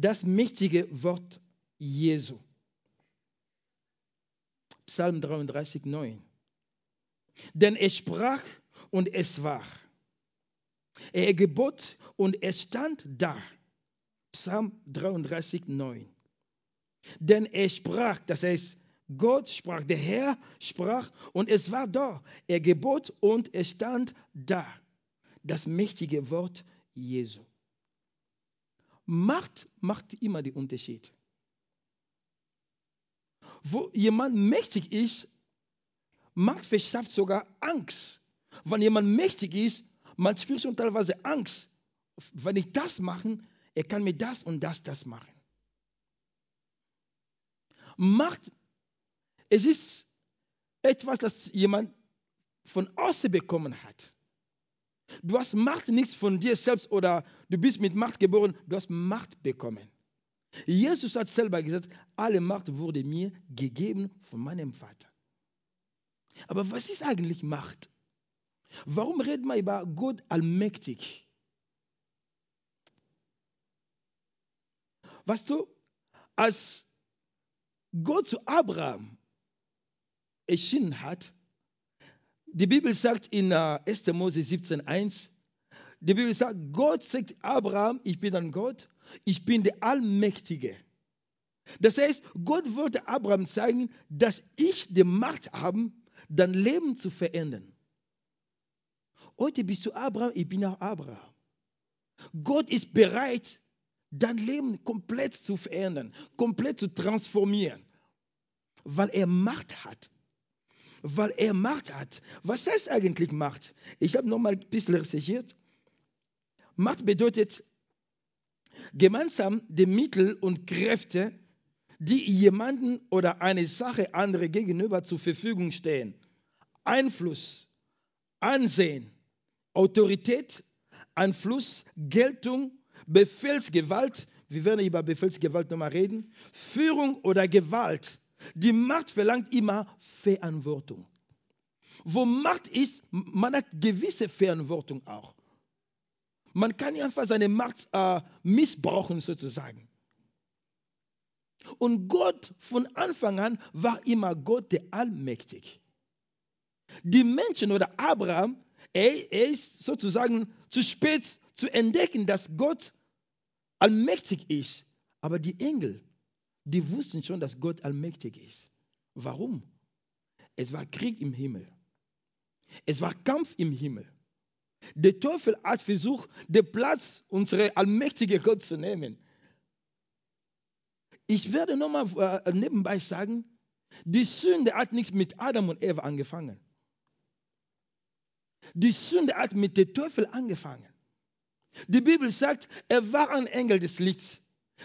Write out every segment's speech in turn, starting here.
das mächtige Wort Jesu. Psalm 33, 9. Denn er sprach und es war. Er gebot und es stand da. Psalm 33, 9. Denn er sprach, das heißt, Gott sprach, der Herr sprach und es war da. Er gebot und es stand da. Das mächtige Wort Jesu. Macht macht immer den Unterschied. Wo jemand mächtig ist, Macht verschafft sogar Angst. Wenn jemand mächtig ist, man spürt schon teilweise Angst. Wenn ich das mache, er kann mir das und das, das machen. Macht, es ist etwas, das jemand von außen bekommen hat. Du hast Macht nichts von dir selbst oder du bist mit Macht geboren, du hast Macht bekommen. Jesus hat selber gesagt, alle Macht wurde mir gegeben von meinem Vater. Aber was ist eigentlich Macht? Warum redet man über Gott allmächtig? Weißt du, als Gott zu Abraham erschienen hat, die Bibel sagt in 1. Äh, Mose 17,1, die Bibel sagt, Gott sagt Abraham, ich bin ein Gott, ich bin der Allmächtige. Das heißt, Gott wollte Abraham zeigen, dass ich die Macht habe, dein Leben zu verändern. Heute bist du Abraham, ich bin auch Abraham. Gott ist bereit, dein Leben komplett zu verändern, komplett zu transformieren, weil er Macht hat weil er Macht hat. Was heißt eigentlich Macht? Ich habe noch mal ein bisschen recherchiert. Macht bedeutet gemeinsam die Mittel und Kräfte, die jemanden oder eine Sache andere gegenüber zur Verfügung stehen. Einfluss, Ansehen, Autorität, Einfluss, Geltung, Befehlsgewalt, wir werden über Befehlsgewalt nochmal reden, Führung oder Gewalt die Macht verlangt immer Verantwortung. Wo Macht ist, man hat gewisse Verantwortung auch. Man kann einfach seine Macht äh, missbrauchen sozusagen. Und Gott von Anfang an war immer Gott der Allmächtig. Die Menschen oder Abraham, er, er ist sozusagen zu spät zu entdecken, dass Gott allmächtig ist. Aber die Engel, die wussten schon, dass Gott allmächtig ist. Warum? Es war Krieg im Himmel. Es war Kampf im Himmel. Der Teufel hat versucht, den Platz unserer allmächtigen Gott zu nehmen. Ich werde nochmal äh, nebenbei sagen, die Sünde hat nichts mit Adam und Eva angefangen. Die Sünde hat mit dem Teufel angefangen. Die Bibel sagt, er war ein Engel des Lichts.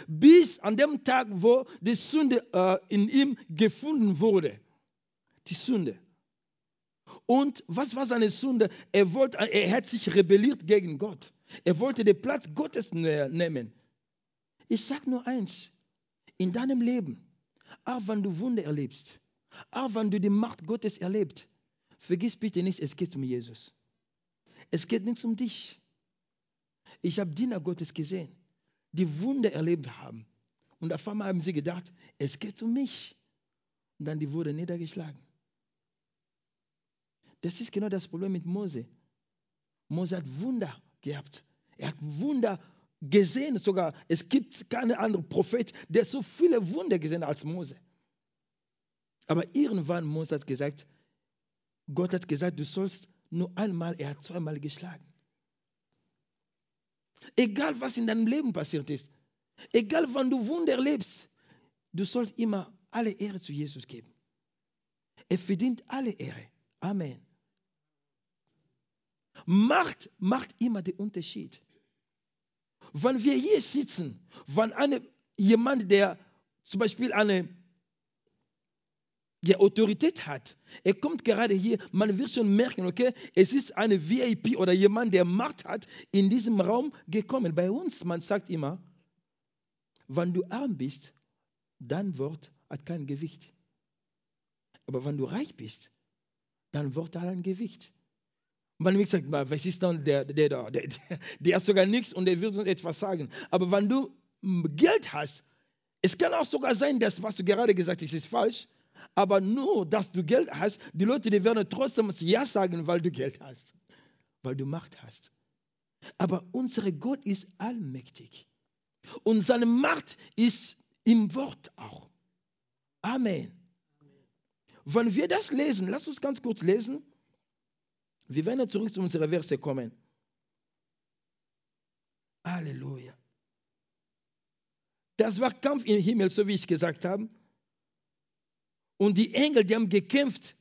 Bis an dem Tag, wo die Sünde äh, in ihm gefunden wurde. Die Sünde. Und was war seine Sünde? Er, wollte, er hat sich rebelliert gegen Gott. Er wollte den Platz Gottes nehmen. Ich sage nur eins: In deinem Leben, auch wenn du Wunder erlebst, auch wenn du die Macht Gottes erlebst, vergiss bitte nicht, es geht um Jesus. Es geht nicht um dich. Ich habe Diener Gottes gesehen die Wunder erlebt haben. Und auf einmal haben sie gedacht, es geht um mich. Und dann die wurde niedergeschlagen. Das ist genau das Problem mit Mose. Mose hat Wunder gehabt. Er hat Wunder gesehen. Sogar es gibt keinen anderen Prophet, der so viele Wunder gesehen hat als Mose. Aber irgendwann Mose hat gesagt, Gott hat gesagt, du sollst nur einmal, er hat zweimal geschlagen. Egal, was in deinem Leben passiert ist, egal, wann du Wunder erlebst, du sollst immer alle Ehre zu Jesus geben. Er verdient alle Ehre. Amen. Macht macht immer den Unterschied. Wenn wir hier sitzen, wenn eine, jemand, der zum Beispiel eine der Autorität hat. Er kommt gerade hier, man wird schon merken, okay, es ist eine VIP oder jemand, der Macht hat, in diesem Raum gekommen. Bei uns, man sagt immer, wenn du arm bist, dein Wort hat kein Gewicht. Aber wenn du reich bist, dein Wort hat ein Gewicht. Man wird sagt, was ist dann der, der da? Der, der, der, hat sogar nichts und der will uns etwas sagen. Aber wenn du Geld hast, es kann auch sogar sein, dass was du gerade gesagt hast, ist falsch, aber nur, dass du Geld hast, die Leute, die werden trotzdem Ja sagen, weil du Geld hast, weil du Macht hast. Aber unser Gott ist allmächtig und seine Macht ist im Wort auch. Amen. Wenn wir das lesen, lass uns ganz kurz lesen. Wir werden zurück zu unserer Verse kommen. Halleluja. Das war Kampf im Himmel, so wie ich gesagt habe. Und die Engel, die haben gekämpft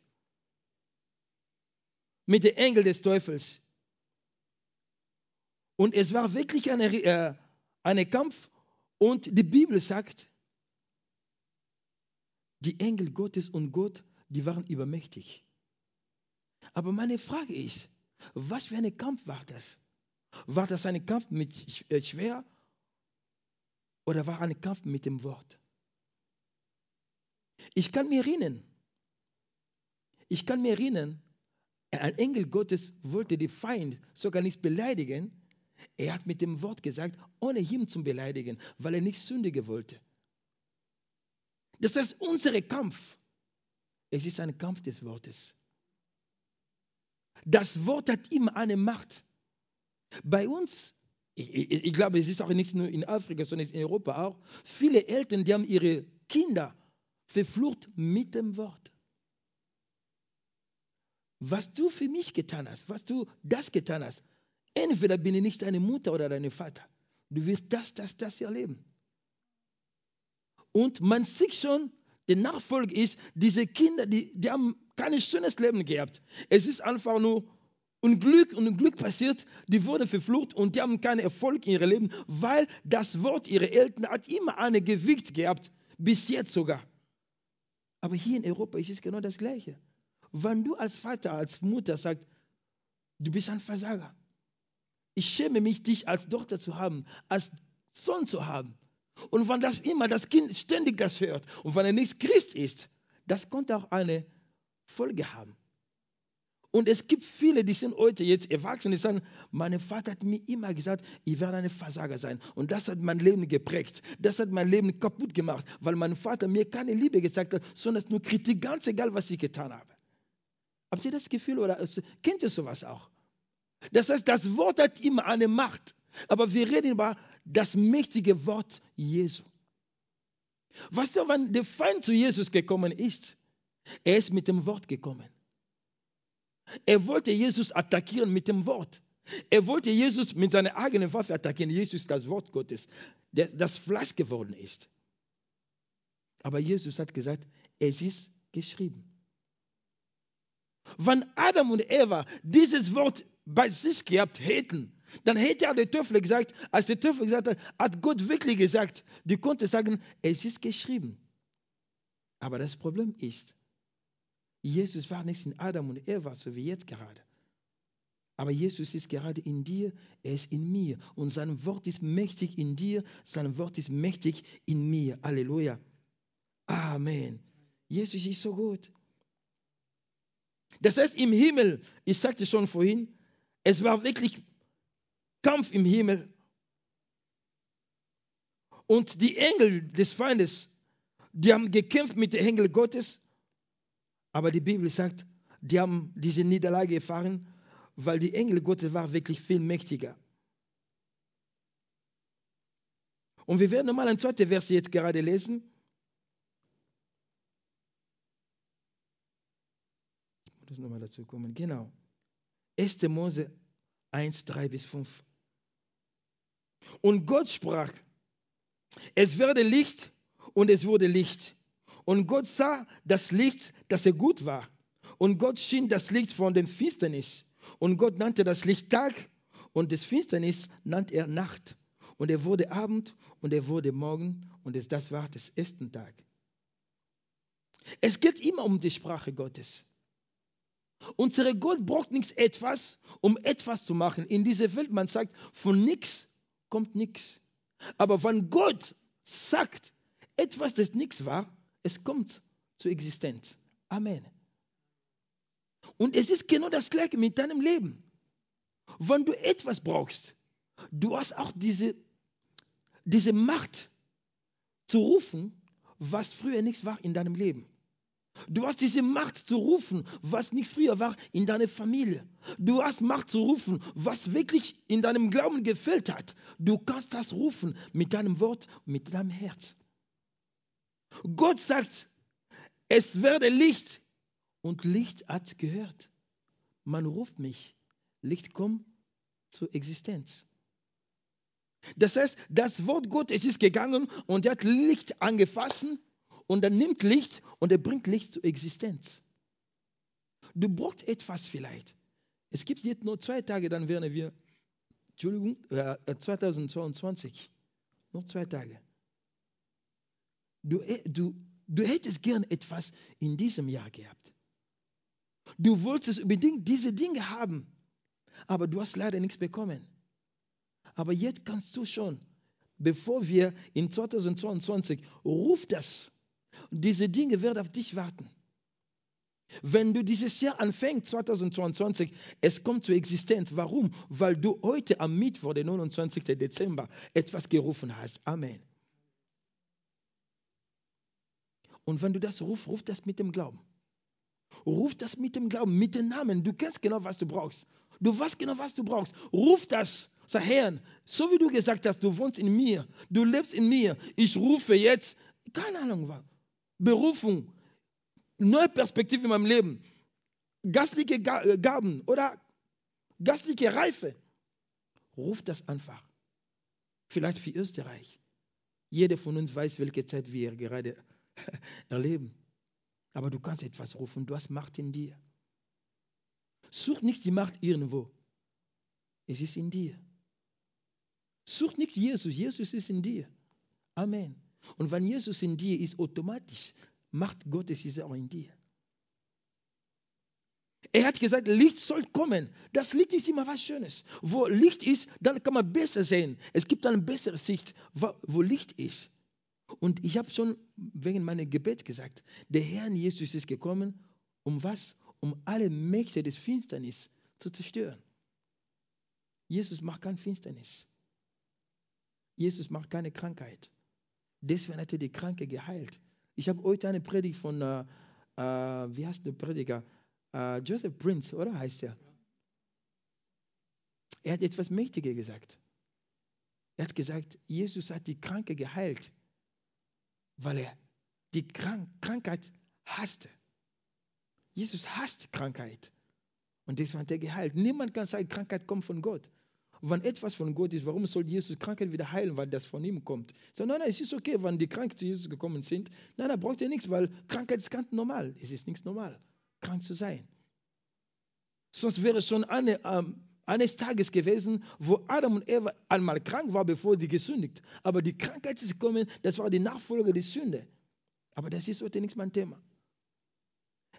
mit den Engeln des Teufels. Und es war wirklich ein äh, eine Kampf. Und die Bibel sagt, die Engel Gottes und Gott, die waren übermächtig. Aber meine Frage ist, was für ein Kampf war das? War das ein Kampf mit äh, Schwer oder war ein Kampf mit dem Wort? Ich kann mir erinnern, ich kann mir erinnern, ein Engel Gottes wollte die Feind sogar nicht beleidigen. Er hat mit dem Wort gesagt, ohne ihn zu beleidigen, weil er nicht sündigen wollte. Das heißt, unser Kampf, es ist ein Kampf des Wortes. Das Wort hat immer eine Macht. Bei uns, ich, ich, ich, glaube, es ist auch nicht nur in Afrika, sondern in Europa auch, viele Eltern, die haben ihre Kinder verflucht mit dem Wort. Was du für mich getan hast, was du das getan hast, entweder bin ich nicht deine Mutter oder dein Vater. Du wirst das, das, das erleben. Und man sieht schon, der Nachfolge ist, diese Kinder, die, die haben kein schönes Leben gehabt. Es ist einfach nur Unglück und Unglück passiert, die wurden verflucht und die haben keinen Erfolg in ihrem Leben, weil das Wort ihrer Eltern hat immer eine Gewicht gehabt, bis jetzt sogar. Aber hier in Europa ist es genau das Gleiche. Wenn du als Vater, als Mutter sagst, du bist ein Versager, ich schäme mich, dich als Tochter zu haben, als Sohn zu haben, und wenn das immer das Kind ständig das hört und wenn er nicht Christ ist, das konnte auch eine Folge haben. Und es gibt viele, die sind heute jetzt erwachsen, die sagen, mein Vater hat mir immer gesagt, ich werde ein Versager sein. Und das hat mein Leben geprägt. Das hat mein Leben kaputt gemacht, weil mein Vater mir keine Liebe gesagt hat, sondern nur Kritik, ganz egal, was ich getan habe. Habt ihr das Gefühl oder kennt ihr sowas auch? Das heißt, das Wort hat immer eine Macht. Aber wir reden über das mächtige Wort Jesu. Weißt du, wenn der Feind zu Jesus gekommen ist, er ist mit dem Wort gekommen. Er wollte Jesus attackieren mit dem Wort. Er wollte Jesus mit seiner eigenen Waffe attackieren. Jesus das Wort Gottes, das Fleisch geworden ist. Aber Jesus hat gesagt, es ist geschrieben. Wenn Adam und Eva dieses Wort bei sich gehabt hätten, dann hätte ja der Teufel gesagt, als der Teufel gesagt hat, hat Gott wirklich gesagt, die konnte sagen, es ist geschrieben. Aber das Problem ist, Jesus war nicht in Adam und Eva, so wie jetzt gerade. Aber Jesus ist gerade in dir, er ist in mir. Und sein Wort ist mächtig in dir, sein Wort ist mächtig in mir. Halleluja. Amen. Jesus ist so gut. Das heißt, im Himmel, ich sagte schon vorhin, es war wirklich Kampf im Himmel. Und die Engel des Feindes, die haben gekämpft mit den Engeln Gottes. Aber die Bibel sagt, die haben diese Niederlage erfahren, weil die Engel Gottes waren wirklich viel mächtiger. Und wir werden nochmal ein zweites Vers jetzt gerade lesen. Ich muss nochmal dazu kommen. Genau. 1. Mose 1, 3 bis 5. Und Gott sprach, es werde Licht und es wurde Licht. Und Gott sah das Licht, dass er gut war. Und Gott schien das Licht von den Finsternis. Und Gott nannte das Licht Tag und das Finsternis nannte er Nacht. Und er wurde Abend und er wurde Morgen und das war das erste Tag. Es geht immer um die Sprache Gottes. Unsere Gott braucht nichts etwas, um etwas zu machen. In dieser Welt, man sagt, von nichts kommt nichts. Aber wenn Gott sagt, etwas, das nichts war, es kommt zur Existenz. Amen. Und es ist genau das Gleiche mit deinem Leben. Wenn du etwas brauchst, du hast auch diese diese Macht zu rufen, was früher nichts war in deinem Leben. Du hast diese Macht zu rufen, was nicht früher war in deiner Familie. Du hast Macht zu rufen, was wirklich in deinem Glauben gefällt hat. Du kannst das rufen mit deinem Wort, mit deinem Herz. Gott sagt, es werde Licht und Licht hat gehört. Man ruft mich, Licht kommt zur Existenz. Das heißt, das Wort Gottes ist gegangen und er hat Licht angefasst und er nimmt Licht und er bringt Licht zur Existenz. Du brauchst etwas vielleicht. Es gibt jetzt nur zwei Tage, dann werden wir, Entschuldigung, äh, 2022, noch zwei Tage. Du, äh, du, du hättest gern etwas in diesem Jahr gehabt. Du wolltest unbedingt diese Dinge haben, aber du hast leider nichts bekommen. Aber jetzt kannst du schon, bevor wir in 2022, ruf das. Diese Dinge werden auf dich warten. Wenn du dieses Jahr anfängst, 2022, es kommt zur Existenz. Warum? Weil du heute am Mittwoch, den 29. Dezember, etwas gerufen hast. Amen. Und wenn du das rufst, ruf das mit dem Glauben. Ruf das mit dem Glauben, mit dem Namen. Du kennst genau, was du brauchst. Du weißt genau, was du brauchst. Ruf das. Sag, Herr, so wie du gesagt hast, du wohnst in mir, du lebst in mir. Ich rufe jetzt, keine Ahnung was, Berufung, neue Perspektive in meinem Leben, gastliche äh, Gaben oder gastliche Reife. Ruf das einfach. Vielleicht für Österreich. Jeder von uns weiß, welche Zeit wir gerade erleben. Aber du kannst etwas rufen, du hast Macht in dir. Such nicht die Macht irgendwo. Es ist in dir. Such nicht Jesus, Jesus ist in dir. Amen. Und wenn Jesus in dir ist, automatisch Macht Gottes ist auch in dir. Er hat gesagt, Licht soll kommen. Das Licht ist immer was Schönes. Wo Licht ist, dann kann man besser sehen. Es gibt eine bessere Sicht, wo Licht ist. Und ich habe schon wegen meinem Gebet gesagt, der Herr Jesus ist gekommen, um was? Um alle Mächte des Finsternis zu zerstören. Jesus macht keine Finsternis. Jesus macht keine Krankheit. Deswegen hat er die Kranke geheilt. Ich habe heute eine Predigt von, äh, äh, wie heißt der Prediger? Äh, Joseph Prince, oder heißt er? Er hat etwas Mächtiges gesagt. Er hat gesagt, Jesus hat die Kranke geheilt weil er die Krank Krankheit hasste. Jesus hasst Krankheit. Und deswegen hat er geheilt. Niemand kann sagen, Krankheit kommt von Gott. Und wenn etwas von Gott ist, warum soll Jesus Krankheit wieder heilen, weil das von ihm kommt? So, nein, nein, es ist okay, wenn die Kranken zu Jesus gekommen sind. Nein, da braucht er nichts, weil Krankheit ist ganz normal. Es ist nichts normal, krank zu sein. Sonst wäre schon eine, ähm, eines Tages gewesen, wo Adam und Eva einmal krank waren, bevor sie gesündigt. Aber die Krankheit ist gekommen, das war die Nachfolge der Sünde. Aber das ist heute nicht mein Thema.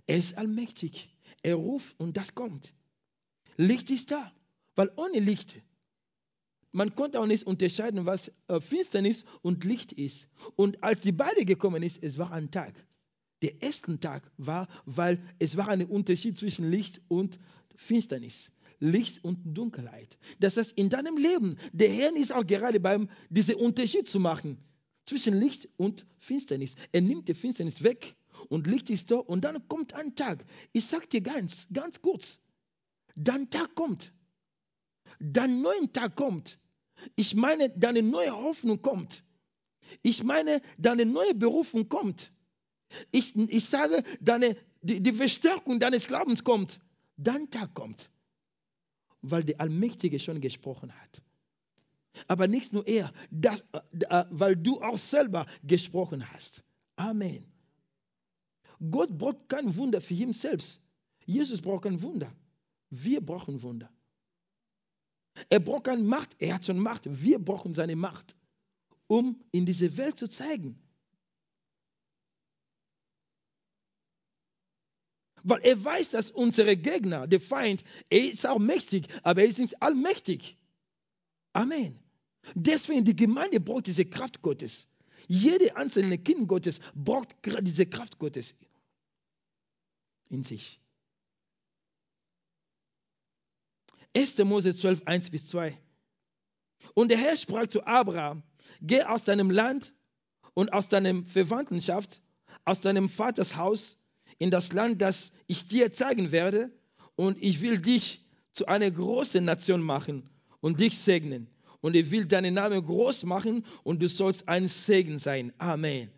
Er ist allmächtig. Er ruft und das kommt. Licht ist da, weil ohne Licht, man konnte auch nicht unterscheiden, was äh, Finsternis und Licht ist. Und als die beide gekommen ist, es war ein Tag. Der erste Tag war, weil es war ein Unterschied zwischen Licht und Finsternis. Licht und Dunkelheit. Das heißt, in deinem Leben, der Herr ist auch gerade beim, diesen Unterschied zu machen zwischen Licht und Finsternis. Er nimmt die Finsternis weg und Licht ist da und dann kommt ein Tag. Ich sage dir ganz, ganz kurz, dein Tag kommt. Dein neuer Tag kommt. Ich meine, deine neue Hoffnung kommt. Ich meine, deine neue Berufung kommt. Ich, ich sage, deine, die, die Verstärkung deines Glaubens kommt. Dein Tag kommt weil der Allmächtige schon gesprochen hat. Aber nicht nur er, das, äh, äh, weil du auch selber gesprochen hast. Amen. Gott braucht kein Wunder für ihn selbst. Jesus braucht kein Wunder. Wir brauchen Wunder. Er braucht keine Macht, er hat schon Macht. Wir brauchen seine Macht, um in diese Welt zu zeigen, Weil er weiß, dass unsere Gegner, der Feind, er ist auch mächtig, aber er ist nicht allmächtig. Amen. Deswegen die Gemeinde braucht diese Kraft Gottes. Jede einzelne Kind Gottes braucht diese Kraft Gottes in sich. 1. Mose 12, 1 bis 2. Und der Herr sprach zu Abraham, geh aus deinem Land und aus deinem Verwandtschaft, aus deinem Vaters Haus in das Land, das ich dir zeigen werde, und ich will dich zu einer großen Nation machen und dich segnen. Und ich will deinen Namen groß machen und du sollst ein Segen sein. Amen.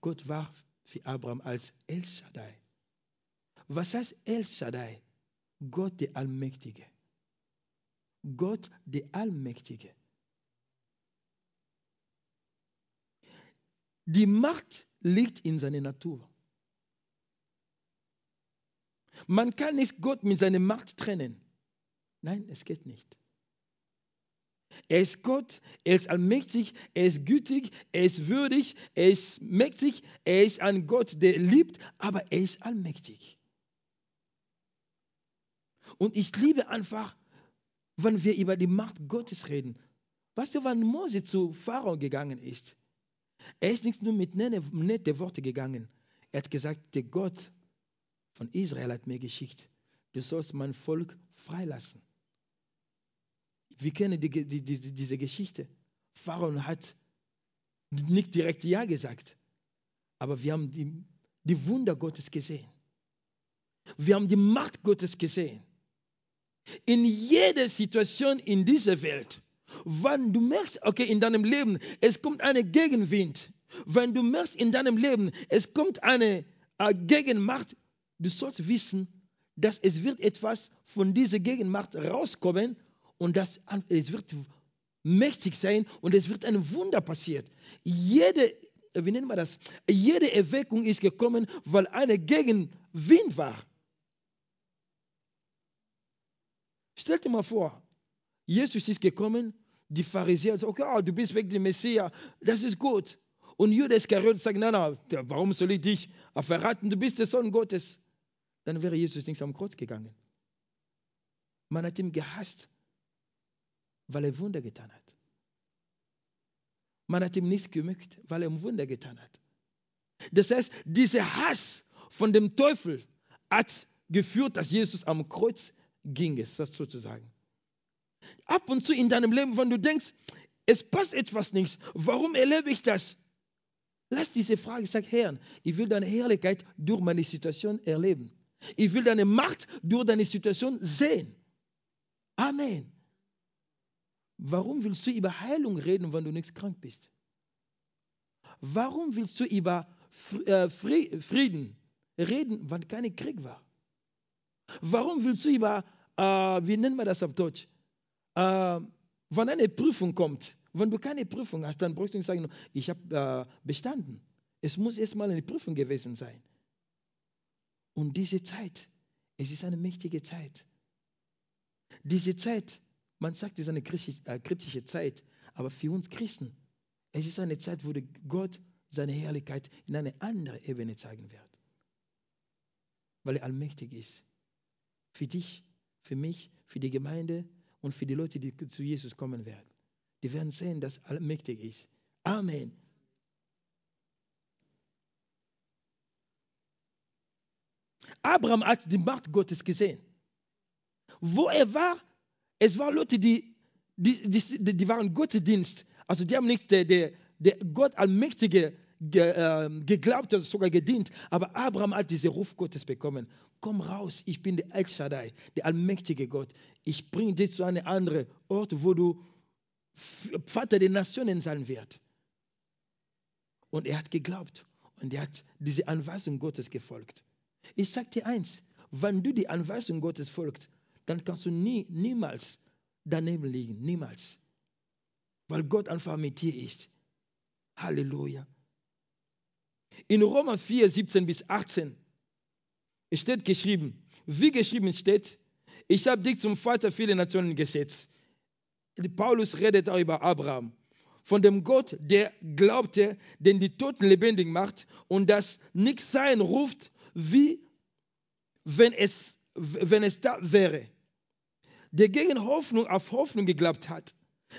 Gott war für Abraham als El Shaddai. Was heißt El Shaddai? Gott der Allmächtige. Gott der Allmächtige. Die Macht liegt in seiner Natur. Man kann nicht Gott mit seiner Macht trennen. Nein, es geht nicht. Er ist Gott, er ist allmächtig, er ist gütig, er ist würdig, er ist mächtig, er ist ein Gott, der liebt, aber er ist allmächtig. Und ich liebe einfach, wenn wir über die Macht Gottes reden. Weißt du, wann Mose zu Pharao gegangen ist? Er ist nicht nur mit netten Worten gegangen. Er hat gesagt, der Gott von Israel hat mir geschickt. Du sollst mein Volk freilassen. Wir kennen die, die, die, diese Geschichte. Pharao hat nicht direkt Ja gesagt, aber wir haben die, die Wunder Gottes gesehen. Wir haben die Macht Gottes gesehen. In jeder Situation in dieser Welt, wenn du merkst, okay, in deinem Leben, es kommt eine Gegenwind, wenn du merkst in deinem Leben, es kommt eine äh, Gegenmacht, du sollst wissen, dass es wird etwas von dieser Gegenmacht rauskommen und das, es wird mächtig sein und es wird ein Wunder passiert. Jede, wie nennen wir das? Jede Erweckung ist gekommen, weil eine Gegenwind war. Stell dir mal vor, Jesus ist gekommen, die Pharisäer sagen, okay, oh, du bist weg der Messias, das ist gut. Und Judas Iskariot sagt, nein, nein, warum soll ich dich verraten, du bist der Sohn Gottes. Dann wäre Jesus nicht am Kreuz gegangen. Man hat ihn gehasst, weil er Wunder getan hat. Man hat ihm nichts gemückt, weil er Wunder getan hat. Das heißt, dieser Hass von dem Teufel hat geführt, dass Jesus am Kreuz ging, sozusagen. Ab und zu in deinem Leben, wenn du denkst, es passt etwas nicht, warum erlebe ich das? Lass diese Frage, sag Herr, ich will deine Herrlichkeit durch meine Situation erleben. Ich will deine Macht durch deine Situation sehen. Amen. Warum willst du über Heilung reden, wenn du nicht krank bist? Warum willst du über äh, Frieden reden, wenn kein Krieg war? Warum willst du über, äh, wie nennen wir das auf Deutsch, äh, wenn eine Prüfung kommt, wenn du keine Prüfung hast, dann brauchst du nicht sagen, ich habe äh, bestanden. Es muss erstmal eine Prüfung gewesen sein. Und diese Zeit, es ist eine mächtige Zeit. Diese Zeit man sagt, es ist eine äh, kritische Zeit, aber für uns Christen, es ist eine Zeit, wo Gott seine Herrlichkeit in eine andere Ebene zeigen wird. Weil er allmächtig ist. Für dich, für mich, für die Gemeinde und für die Leute, die zu Jesus kommen werden. Die werden sehen, dass allmächtig ist. Amen. Abraham hat die Macht Gottes gesehen. Wo er war, es waren Leute, die, die, die, die waren Gottesdienst. Also die haben nicht der, der, der Gott Allmächtige ge, äh, geglaubt oder sogar gedient. Aber Abraham hat diesen Ruf Gottes bekommen. Komm raus, ich bin der El Shaddai, der allmächtige Gott. Ich bringe dich zu einem anderen Ort, wo du Vater der Nationen sein wirst. Und er hat geglaubt und er hat diese Anweisung Gottes gefolgt. Ich sage dir eins, wenn du die Anweisung Gottes folgst, dann kannst du nie, niemals daneben liegen. Niemals. Weil Gott einfach mit dir ist. Halleluja. In Römer 4, 17 bis 18 steht geschrieben, wie geschrieben steht, ich habe dich zum Vater vieler Nationen gesetzt. Paulus redet auch über Abraham. Von dem Gott, der glaubte, den die Toten lebendig macht und das nichts sein ruft, wie wenn es, wenn es da wäre der gegen Hoffnung auf Hoffnung geglaubt hat,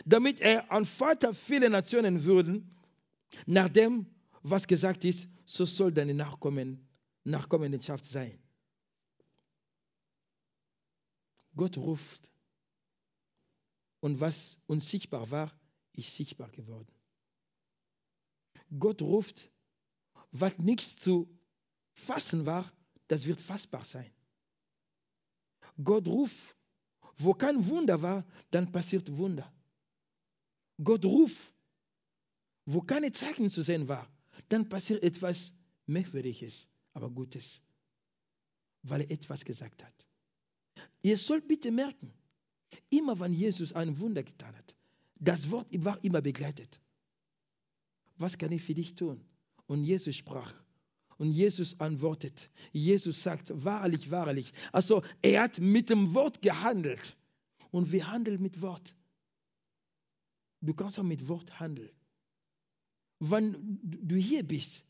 damit er ein Vater vieler Nationen würden, nach dem, was gesagt ist, so soll deine Nachkommen, Nachkommenschaft sein. Gott ruft Und was unsichtbar war, ist sichtbar geworden. Gott ruft, was nichts zu fassen war, das wird fassbar sein. Gott ruft, wo kein Wunder war, dann passiert Wunder. Gott ruft, wo keine Zeichen zu sehen war, dann passiert etwas Merkwürdiges, aber Gutes, weil er etwas gesagt hat. Ihr sollt bitte merken, immer wenn Jesus ein Wunder getan hat, das Wort war immer begleitet. Was kann ich für dich tun? Und Jesus sprach. Und Jesus antwortet. Jesus sagt, wahrlich, wahrlich. Also er hat mit dem Wort gehandelt. Und wir handeln mit Wort. Du kannst auch mit Wort handeln. Wenn du hier bist,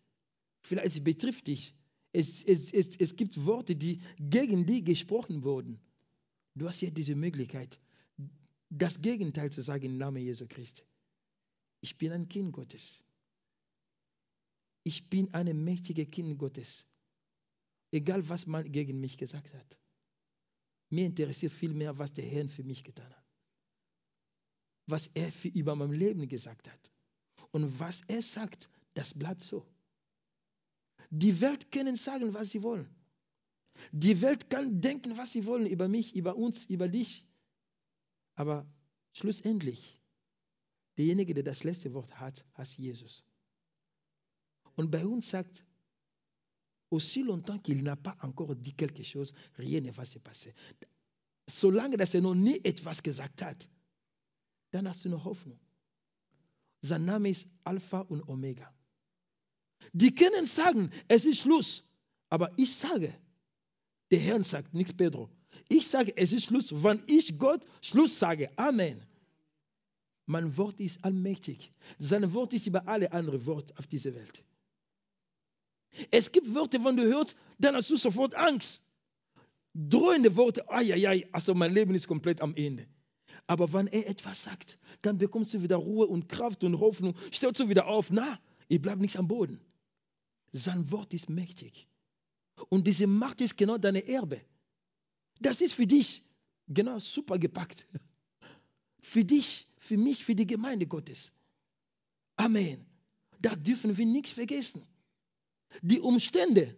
vielleicht betrifft dich, es, es, es, es gibt Worte, die gegen dich gesprochen wurden. Du hast hier diese Möglichkeit, das Gegenteil zu sagen im Namen Jesu Christi. Ich bin ein Kind Gottes. Ich bin ein mächtiges Kind Gottes. Egal, was man gegen mich gesagt hat. Mir interessiert viel mehr, was der Herr für mich getan hat. Was er für über mein Leben gesagt hat. Und was er sagt, das bleibt so. Die Welt kann sagen, was sie wollen. Die Welt kann denken, was sie wollen über mich, über uns, über dich. Aber schlussendlich, derjenige, der das letzte Wort hat, heißt Jesus. Und bei uns sagt, aussi longtemps qu'il n'a pas encore dit quelque chose, rien ne va se passer. Solange dass er noch nie etwas gesagt hat, dann hast du noch Hoffnung. Sein Name ist Alpha und Omega. Die können sagen, es ist Schluss. Aber ich sage, der Herr sagt, nichts Pedro. Ich sage, es ist Schluss, wenn ich Gott Schluss sage. Amen. Mein Wort ist allmächtig. Sein Wort ist über alle anderen Worte auf dieser Welt. Es gibt Worte, wenn du hörst, dann hast du sofort Angst. Drohende Worte, ai, ai, ai, also mein Leben ist komplett am Ende. Aber wenn er etwas sagt, dann bekommst du wieder Ruhe und Kraft und Hoffnung. Stellst du wieder auf, na, ich bleibe nichts am Boden. Sein Wort ist mächtig. Und diese Macht ist genau deine Erbe. Das ist für dich genau super gepackt. Für dich, für mich, für die Gemeinde Gottes. Amen. Da dürfen wir nichts vergessen. Die Umstände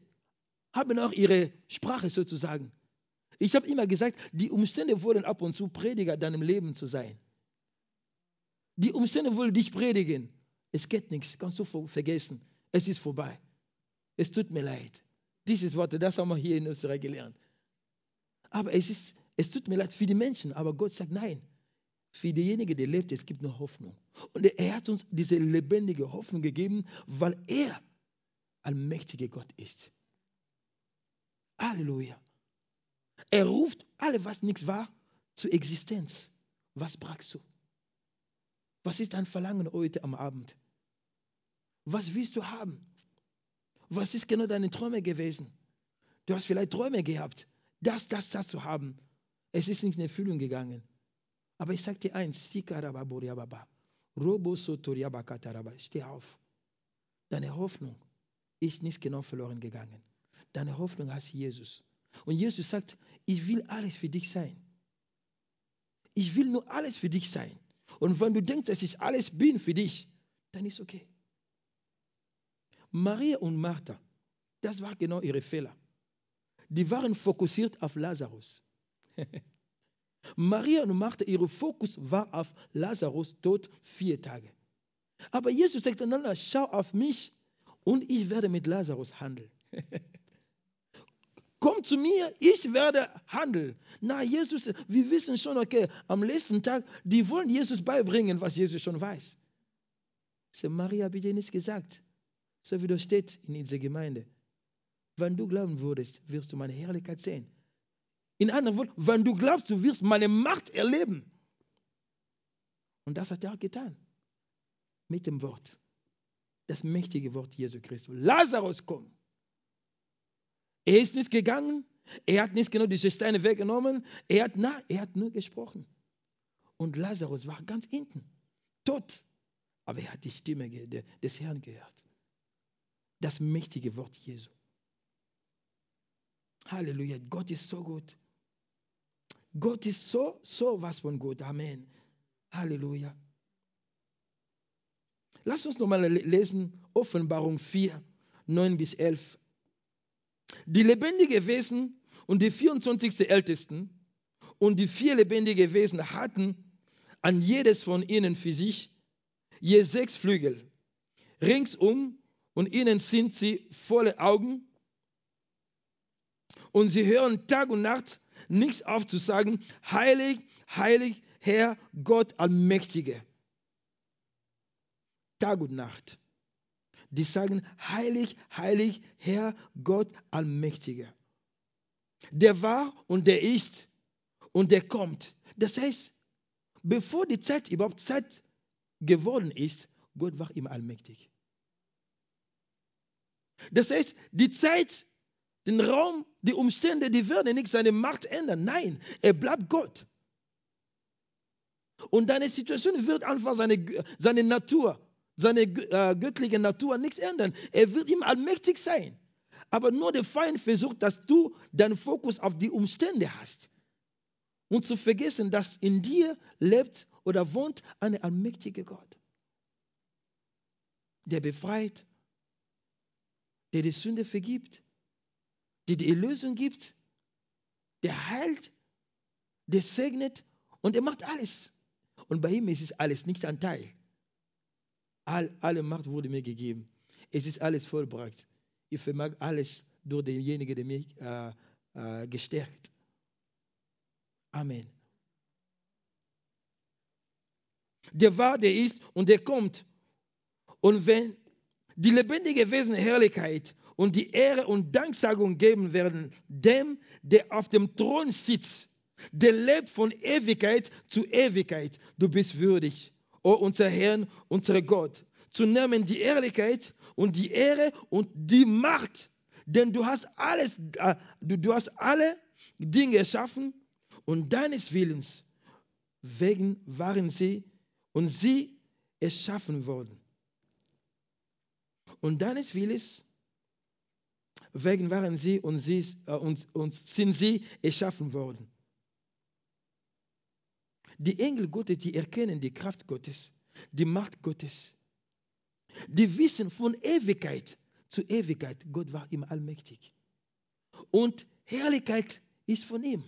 haben auch ihre Sprache sozusagen. Ich habe immer gesagt, die Umstände wollen ab und zu Prediger deinem Leben zu sein. Die Umstände wollen dich predigen. Es geht nichts, kannst du vergessen. Es ist vorbei. Es tut mir leid. Dieses Wort, das haben wir hier in Österreich gelernt. Aber es, ist, es tut mir leid für die Menschen, aber Gott sagt nein. Für diejenigen, der lebt, es gibt noch Hoffnung. Und er hat uns diese lebendige Hoffnung gegeben, weil er allmächtiger Gott ist. Halleluja. Er ruft alle, was nichts war, zur Existenz. Was brauchst du? Was ist dein Verlangen heute am Abend? Was willst du haben? Was ist genau deine Träume gewesen? Du hast vielleicht Träume gehabt, das, das, das zu haben. Es ist nicht in Erfüllung gegangen. Aber ich sage dir eins, steh auf. Deine Hoffnung ist nicht genau verloren gegangen. Deine Hoffnung heißt Jesus. Und Jesus sagt, ich will alles für dich sein. Ich will nur alles für dich sein. Und wenn du denkst, dass ich alles bin für dich, dann ist okay. Maria und Martha, das war genau ihre Fehler. Die waren fokussiert auf Lazarus. Maria und Martha, ihr Fokus war auf Lazarus Tod vier Tage. Aber Jesus nein, nein, schau auf mich und ich werde mit Lazarus handeln. Komm zu mir, ich werde handeln. Na, Jesus, wir wissen schon, okay, am letzten Tag, die wollen Jesus beibringen, was Jesus schon weiß. Sage, Maria ich dir nicht gesagt. So wie das steht in dieser Gemeinde. Wenn du glauben würdest, wirst du meine Herrlichkeit sehen. In anderen Worten, wenn du glaubst, du wirst meine Macht erleben. Und das hat er auch getan. Mit dem Wort. Das mächtige Wort Jesu Christus. Lazarus, komm. Er ist nicht gegangen. Er hat nicht genau diese Steine weggenommen. Er hat, na, er hat nur gesprochen. Und Lazarus war ganz hinten, tot. Aber er hat die Stimme des Herrn gehört das mächtige Wort Jesu. Halleluja, Gott ist so gut. Gott ist so, so was von gut. Amen. Halleluja. Lass uns nochmal lesen, Offenbarung 4, 9 bis 11. Die lebendigen Wesen und die 24. Ältesten und die vier lebendigen Wesen hatten an jedes von ihnen für sich je sechs Flügel. Ringsum und ihnen sind sie volle Augen und sie hören Tag und Nacht nichts auf zu sagen, heilig, heilig, Herr Gott Allmächtige. Tag und Nacht. Die sagen, heilig, heilig, Herr Gott Allmächtige. Der war und der ist und der kommt. Das heißt, bevor die Zeit überhaupt Zeit geworden ist, Gott war immer allmächtig. Das heißt, die Zeit, den Raum, die Umstände, die werden nicht seine Macht ändern. Nein, er bleibt Gott. Und deine Situation wird einfach seine, seine Natur, seine äh, göttliche Natur nichts ändern. Er wird ihm allmächtig sein. Aber nur der Feind versucht, dass du deinen Fokus auf die Umstände hast. Und zu vergessen, dass in dir lebt oder wohnt ein allmächtiger Gott, der befreit, der die Sünde vergibt, der die Erlösung gibt, der heilt, der segnet und er macht alles. Und bei ihm ist es alles nicht ein Teil. All, alle Macht wurde mir gegeben. Es ist alles vollbracht. Ich vermag alles durch denjenigen, der mich äh, äh, gestärkt. Amen. Der war, der ist und der kommt. Und wenn die lebendige Wesen Herrlichkeit und die Ehre und Danksagung geben werden, dem, der auf dem Thron sitzt, der lebt von Ewigkeit zu Ewigkeit. Du bist würdig, o unser Herr, unser Gott, zu nehmen die Ehrlichkeit und die Ehre und die Macht, denn du hast alles, äh, du, du hast alle Dinge erschaffen und deines Willens wegen waren sie und sie erschaffen worden. Und deines Willens wegen waren sie und, sie äh, und, und sind sie erschaffen worden. Die Engel Gottes, die erkennen die Kraft Gottes, die Macht Gottes. Die wissen von Ewigkeit zu Ewigkeit, Gott war ihm allmächtig. Und Herrlichkeit ist von ihm.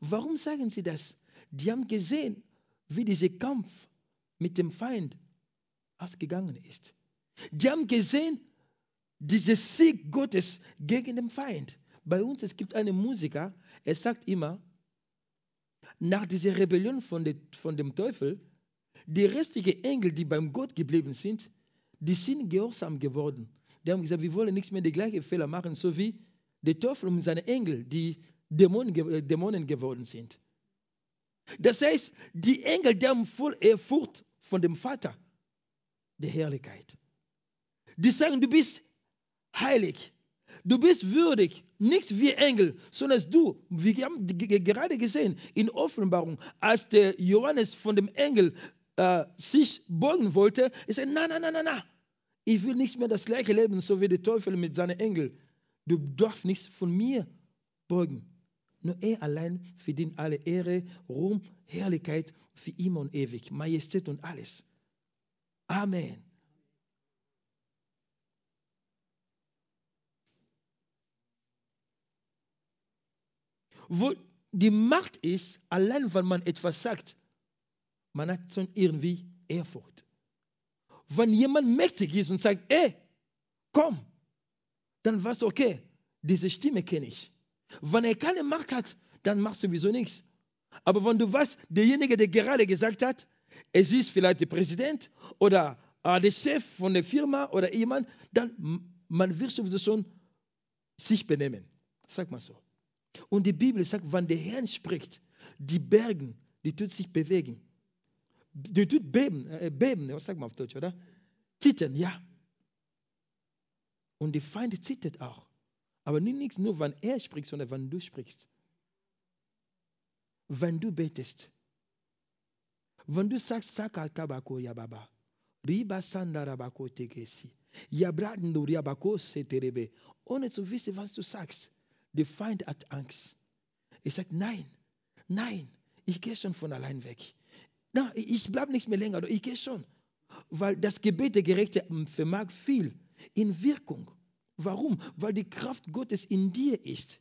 Warum sagen sie das? Die haben gesehen, wie dieser Kampf mit dem Feind ausgegangen ist. Die haben gesehen, dieser Sieg Gottes gegen den Feind. Bei uns, es gibt einen Musiker, er sagt immer, nach dieser Rebellion von, de, von dem Teufel, die restlichen Engel, die beim Gott geblieben sind, die sind gehorsam geworden. Die haben gesagt, wir wollen nichts mehr die gleichen Fehler machen, so wie der Teufel und seine Engel, die Dämonen, äh, Dämonen geworden sind. Das heißt, die Engel, die haben voll Ehrfurcht von dem Vater der Herrlichkeit. Die sagen, du bist heilig, du bist würdig, nicht wie Engel, sondern du, wir haben gerade gesehen in Offenbarung, als der Johannes von dem Engel äh, sich beugen wollte, er sagte, nein, nein, nein, nein, nein, ich will nicht mehr das gleiche Leben, so wie der Teufel mit seinen Engeln. Du darfst nichts von mir beugen. Nur er allein verdient alle Ehre, Ruhm, Herrlichkeit für immer und ewig, Majestät und alles. Amen. Wo die Macht ist, allein wenn man etwas sagt, man hat schon irgendwie Ehrfurcht. Wenn jemand mächtig ist und sagt, ey, komm, dann weißt du, okay, diese Stimme kenne ich. Wenn er keine Macht hat, dann machst du sowieso nichts. Aber wenn du weißt, derjenige, der gerade gesagt hat, es ist vielleicht der Präsident oder äh, der Chef von der Firma oder jemand, dann man wird sowieso schon sich benehmen. Sag mal so. Und die Bibel sagt, wenn der Herr spricht, die Bergen, die tut sich bewegen. Die tut beben, äh, beben, was sagt man auf Deutsch, oder? Zittern, ja. Und die Feinde zittert auch. Aber nicht nur, wenn er spricht, sondern wenn du sprichst. Wenn du betest. Wenn du sagst, Sakakabako Yababa, Riba Sandarabako Tegesi, Yabrando Riabako Seterebe, ohne zu wissen, was du sagst. Der Feind hat Angst. Er sagt, nein, nein, ich gehe schon von allein weg. Na, ich bleibe nicht mehr länger, ich gehe schon. Weil das Gebet der Gerechte vermag viel in Wirkung. Warum? Weil die Kraft Gottes in dir ist.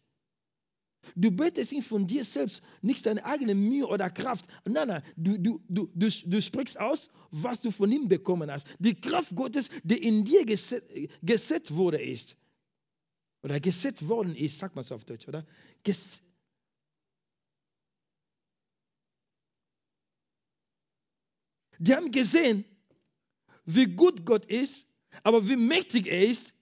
Du betest nicht von dir selbst, nicht deine eigene Mühe oder Kraft. Nein, nein, du, du, du, du, du sprichst aus, was du von ihm bekommen hast. Die Kraft Gottes, die in dir gesetzt wurde, ist. Oder gesetzt worden ist, sagt man es auf Deutsch, oder? Ges Die haben gesehen, wie gut Gott ist, aber wie mächtig er ist,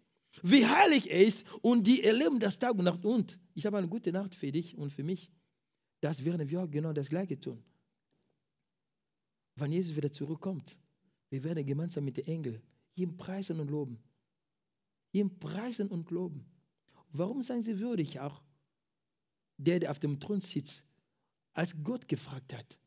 wie heilig er ist und die erleben das Tag und Nacht. Und ich habe eine gute Nacht für dich und für mich. Das werden wir auch genau das Gleiche tun. Wenn Jesus wieder zurückkommt, wir werden gemeinsam mit den Engeln ihm preisen und loben. Ihm preisen und loben. Warum seien sie würdig auch? Der, der auf dem Thron sitzt, als Gott gefragt hat,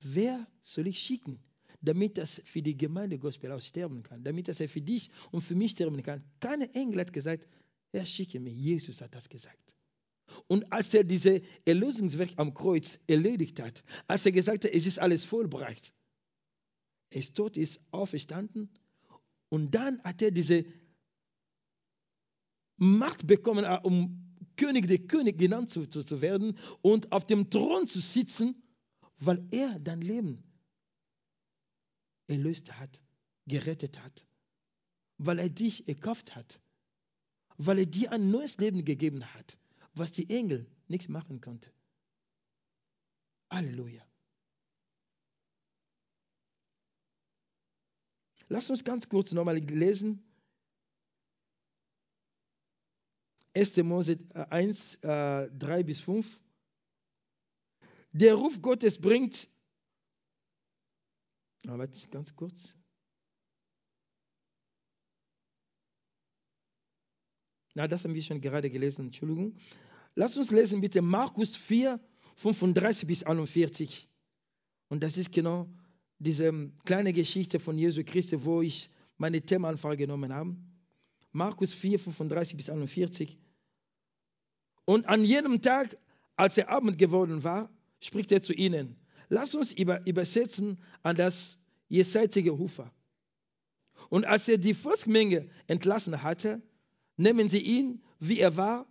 wer soll ich schicken? damit das für die Gemeinde Gospel auch sterben kann, damit das er für dich und für mich sterben kann. Keine Engel hat gesagt, er schicke mich. Jesus hat das gesagt. Und als er dieses Erlösungswerk am Kreuz erledigt hat, als er gesagt hat, es ist alles vollbracht, er ist tot, ist auferstanden und dann hat er diese Macht bekommen, um König der König genannt zu, zu, zu werden und auf dem Thron zu sitzen, weil er dein Leben erlöst hat, gerettet hat, weil er dich erkauft hat, weil er dir ein neues Leben gegeben hat, was die Engel nichts machen konnten. Halleluja. Lass uns ganz kurz nochmal lesen. 1. Mose 1, äh, 3 bis 5. Der Ruf Gottes bringt aber warte, ganz kurz. Na, das haben wir schon gerade gelesen, Entschuldigung. Lass uns lesen bitte Markus 4, 35 bis 41. Und das ist genau diese kleine Geschichte von Jesu Christi, wo ich meine Themenanfrage genommen habe. Markus 4, 35 bis 41. Und an jedem Tag, als er Abend geworden war, spricht er zu ihnen. Lass uns über, übersetzen an das jenseitige Ufer. Und als er die Volksmenge entlassen hatte, nehmen sie ihn, wie er war,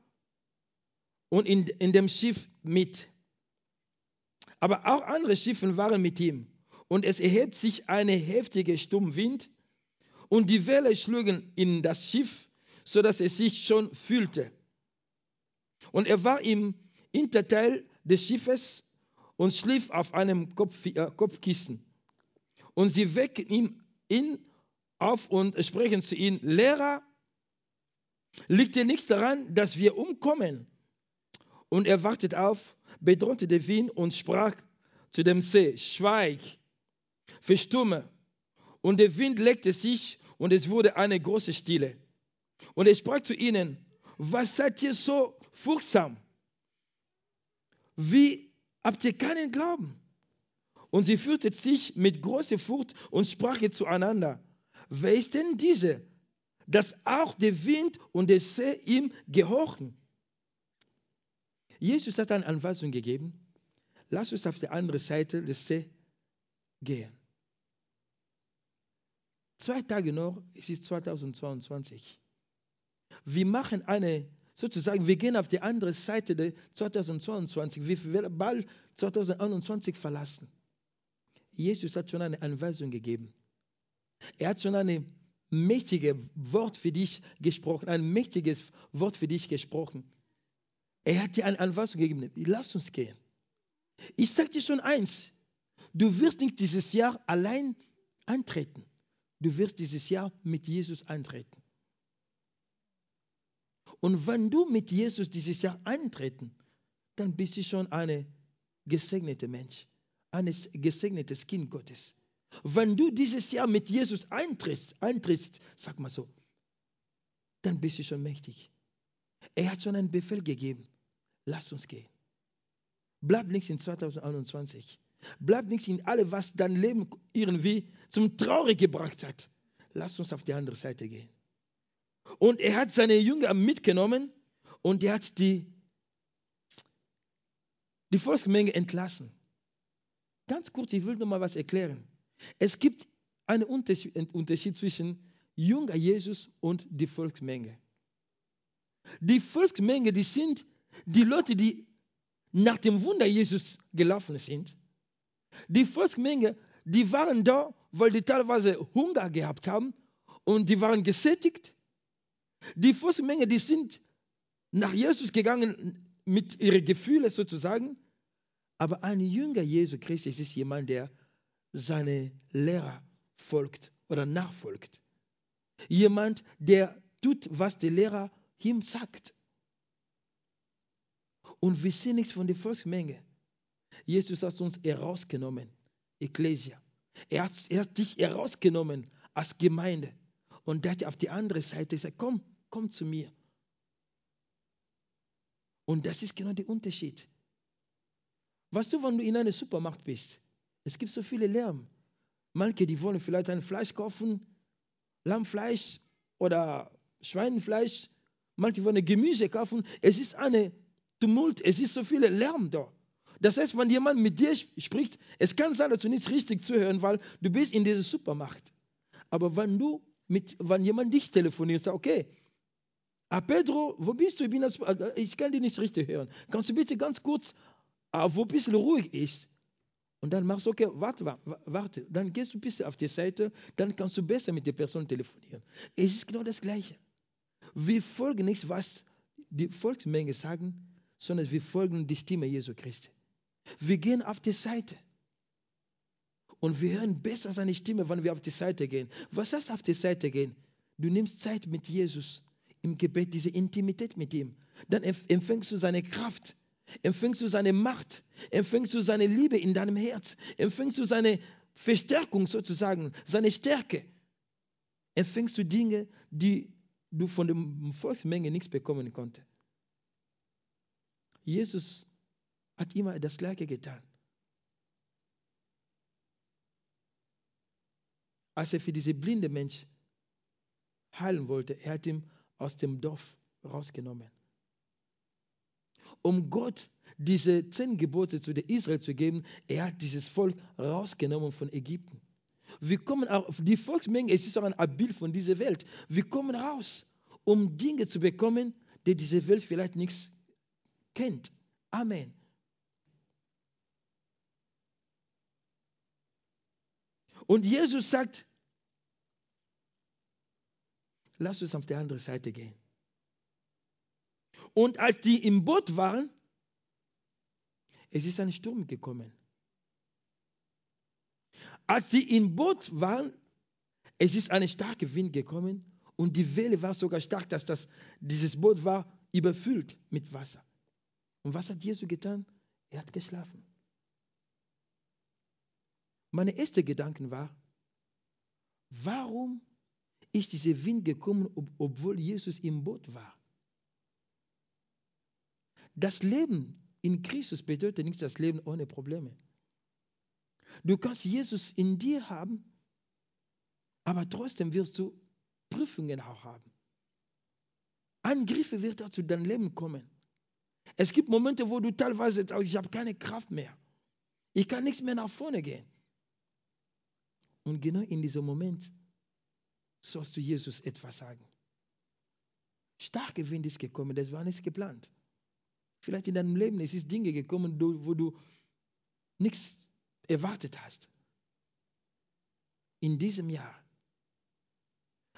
und in, in dem Schiff mit. Aber auch andere Schiffe waren mit ihm. Und es erhebt sich eine heftige Sturmwind, und die Wellen schlugen in das Schiff, sodass es sich schon fühlte. Und er war im Hinterteil des Schiffes und schlief auf einem Kopf, äh, Kopfkissen. Und sie wecken ihn, ihn auf und sprechen zu ihm, Lehrer, liegt dir nichts daran, dass wir umkommen? Und er wartet auf, bedrohte den Wind und sprach zu dem See, schweig, verstumme. Und der Wind legte sich und es wurde eine große Stille. Und er sprach zu ihnen, was seid ihr so furchtsam? Wie habt ihr keinen Glauben? Und sie führte sich mit großer Furcht und sprach zueinander, wer ist denn diese, dass auch der Wind und der See ihm gehorchen? Jesus hat eine Anweisung gegeben, lass uns auf die andere Seite des See gehen. Zwei Tage noch, es ist 2022. Wir machen eine sozusagen, wir gehen auf die andere Seite der 2022. Wir werden bald 2021 verlassen. Jesus hat schon eine Anweisung gegeben. Er hat schon ein mächtiges Wort für dich gesprochen, ein mächtiges Wort für dich gesprochen. Er hat dir eine Anweisung gegeben. Lass uns gehen. Ich sage dir schon eins. Du wirst nicht dieses Jahr allein eintreten. Du wirst dieses Jahr mit Jesus eintreten. Und wenn du mit Jesus dieses Jahr eintreten, dann bist du schon ein gesegneter Mensch, ein gesegnetes Kind Gottes. Wenn du dieses Jahr mit Jesus eintrittst, eintrittst, sag mal so, dann bist du schon mächtig. Er hat schon einen Befehl gegeben. Lass uns gehen. Bleib nichts in 2021. Bleib nichts in allem, was dein Leben irgendwie zum Traurig gebracht hat. Lass uns auf die andere Seite gehen. Und er hat seine Jünger mitgenommen und er hat die, die Volksmenge entlassen. Ganz kurz, ich will noch mal was erklären. Es gibt einen Unterschied, zwischen junger Jesus und die Volksmenge. Die Volksmenge, die sind die Leute, die nach dem Wunder Jesus gelaufen sind. Die Volksmenge, die waren da, weil die teilweise Hunger gehabt haben und die waren gesättigt. Die Volksmenge, die sind nach Jesus gegangen mit ihren Gefühlen sozusagen. Aber ein Jünger Jesu Christi ist jemand, der seine Lehrer folgt oder nachfolgt. Jemand, der tut, was der Lehrer ihm sagt. Und wir sehen nichts von der Volksmenge. Jesus hat uns herausgenommen, Ekklesia. Er hat, er hat dich herausgenommen als Gemeinde. Und er hat auf die andere Seite gesagt, komm, komm zu mir. Und das ist genau der Unterschied. Weißt du, wenn du in einer Supermarkt bist, es gibt so viele Lärm. Manche, die wollen vielleicht ein Fleisch kaufen, Lammfleisch oder Schweinefleisch. Manche wollen Gemüse kaufen. Es ist eine Tumult, es ist so viel Lärm da. Das heißt, wenn jemand mit dir spricht, es kann sein, dass du nicht richtig zuhören, weil du bist in dieser Supermacht. Aber wenn du mit, wenn jemand dich telefoniert, sagt, okay, ah Pedro, wo bist du? Ich, bin äh, ich kann dich nicht richtig hören. Kannst du bitte ganz kurz, ah, wo ein bisschen ruhig ist? Und dann machst du, okay, warte, warte. Dann gehst du ein bisschen auf die Seite, dann kannst du besser mit der Person telefonieren. Es ist genau das Gleiche. Wir folgen nicht, was die Volksmenge sagen, sondern wir folgen die Stimme Jesu Christi. Wir gehen auf die Seite. Und wir hören besser seine Stimme, wenn wir auf die Seite gehen. Was heißt auf die Seite gehen? Du nimmst Zeit mit Jesus im Gebet, diese Intimität mit ihm. Dann empfängst du seine Kraft, empfängst du seine Macht, empfängst du seine Liebe in deinem Herz, empfängst du seine Verstärkung sozusagen, seine Stärke. Empfängst du Dinge, die du von der Volksmenge nichts bekommen konntest. Jesus hat immer das Gleiche getan. Als er für diese blinde Mensch heilen wollte, er hat ihn aus dem Dorf rausgenommen. Um Gott diese zehn Gebote zu Israel zu geben, er hat dieses Volk rausgenommen von Ägypten. Wir kommen auch, die Volksmenge, es ist auch ein Bild von dieser Welt. Wir kommen raus, um Dinge zu bekommen, die diese Welt vielleicht nichts kennt. Amen. Und Jesus sagt, lass uns auf die andere Seite gehen. Und als die im Boot waren, es ist ein Sturm gekommen. Als die im Boot waren, es ist ein starker Wind gekommen und die Welle war sogar stark, dass das, dieses Boot war überfüllt mit Wasser. Und was hat Jesus getan? Er hat geschlafen. Meine erste Gedanke war, warum ist dieser Wind gekommen, obwohl Jesus im Boot war? Das Leben in Christus bedeutet nicht das Leben ohne Probleme. Du kannst Jesus in dir haben, aber trotzdem wirst du Prüfungen auch haben. Angriffe wird auch zu deinem Leben kommen. Es gibt Momente, wo du teilweise sagst, ich habe keine Kraft mehr. Ich kann nichts mehr nach vorne gehen. Und genau in diesem Moment sollst du Jesus etwas sagen. Starker Wind ist gekommen, das war nicht geplant. Vielleicht in deinem Leben es ist Dinge gekommen, wo du nichts erwartet hast. In diesem Jahr.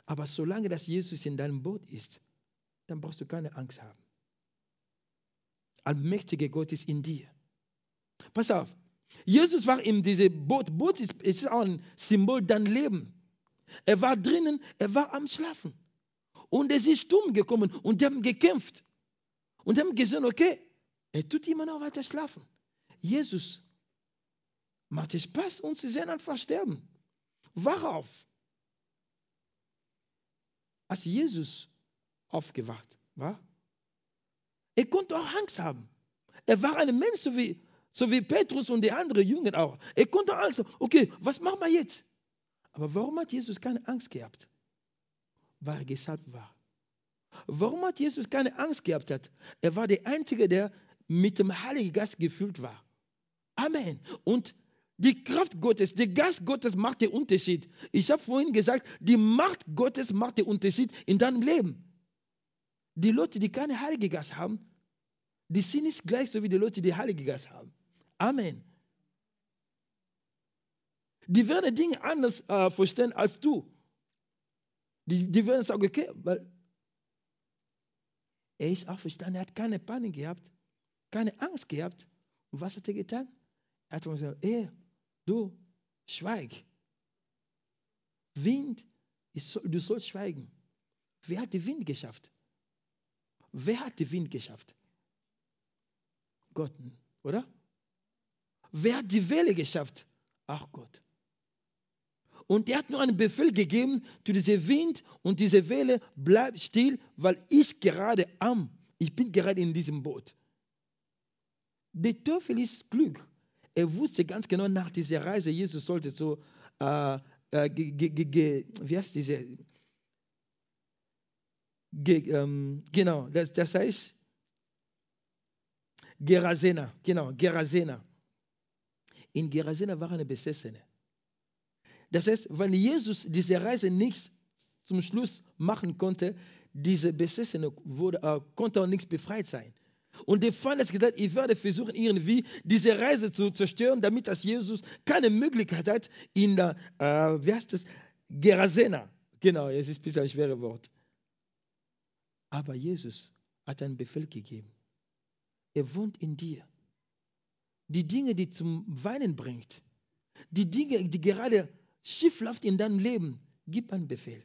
Aber solange das Jesus in deinem Boot ist, dann brauchst du keine Angst haben. Allmächtiger Gott ist in dir. Pass auf, Jesus war in diesem Boot. Boot ist, ist auch ein Symbol dein Leben. Er war drinnen, er war am Schlafen. Und es ist Sturm gekommen und die haben gekämpft. Und haben gesehen, okay, er tut immer noch weiter schlafen. Jesus macht es Spaß, uns zu sehen einfach sterben. Wach auf. Als Jesus aufgewacht war, er konnte auch Angst haben. Er war ein Mensch, so wie so wie Petrus und die anderen Jünger auch. Er konnte Angst haben. Okay, was machen wir jetzt? Aber warum hat Jesus keine Angst gehabt? Weil er gesalbt war. Warum hat Jesus keine Angst gehabt? Hat? Er war der Einzige, der mit dem Heiligen Geist gefüllt war. Amen. Und Die Kraft Gottes, der Geist Gottes macht den Unterschied. Ich habe vorhin gesagt, die Macht Gottes macht den Unterschied in deinem Leben. Die Leute, die keine Heilige Geist haben, die sind nicht gleich so wie die Leute, die Heilige Geist haben. Amen. Die werden Dinge anders äh, verstehen als du. Die, die werden sagen, okay, weil er ist auch verstanden, er hat keine Panik gehabt, keine Angst gehabt. Und was hat er getan? Er hat gesagt, ey, du, schweig. Wind, du sollst schweigen. Wer hat den Wind geschafft? Wer hat den Wind geschafft? Gott, oder? Wer hat die Welle geschafft? Ach Gott. Und er hat nur einen Befehl gegeben zu diesem Wind und diese Welle, bleib still, weil ich gerade am, ich bin gerade in diesem Boot. Der Teufel ist klug. Er wusste ganz genau nach dieser Reise, Jesus sollte so, äh, äh, ge, ge, ge, wie heißt diese, ähm, genau, das, das heißt Gerasena, genau, Gerasena. In Gerasena war eine Besessene. Das heißt, wenn Jesus diese Reise nicht zum Schluss machen konnte, diese Besessene wurde, äh, konnte auch nichts befreit sein. Und der Feind hat gesagt, ich werde versuchen, irgendwie diese Reise zu zerstören, damit das Jesus keine Möglichkeit hat, in der, äh, wie heißt das, Gerasena. Genau, es ist ein bisschen ein schweres Wort. Aber Jesus hat einen Befehl gegeben. Er wohnt in dir. Die Dinge, die zum Weinen bringt, die Dinge, die gerade schief läuft in deinem Leben, gib einen Befehl.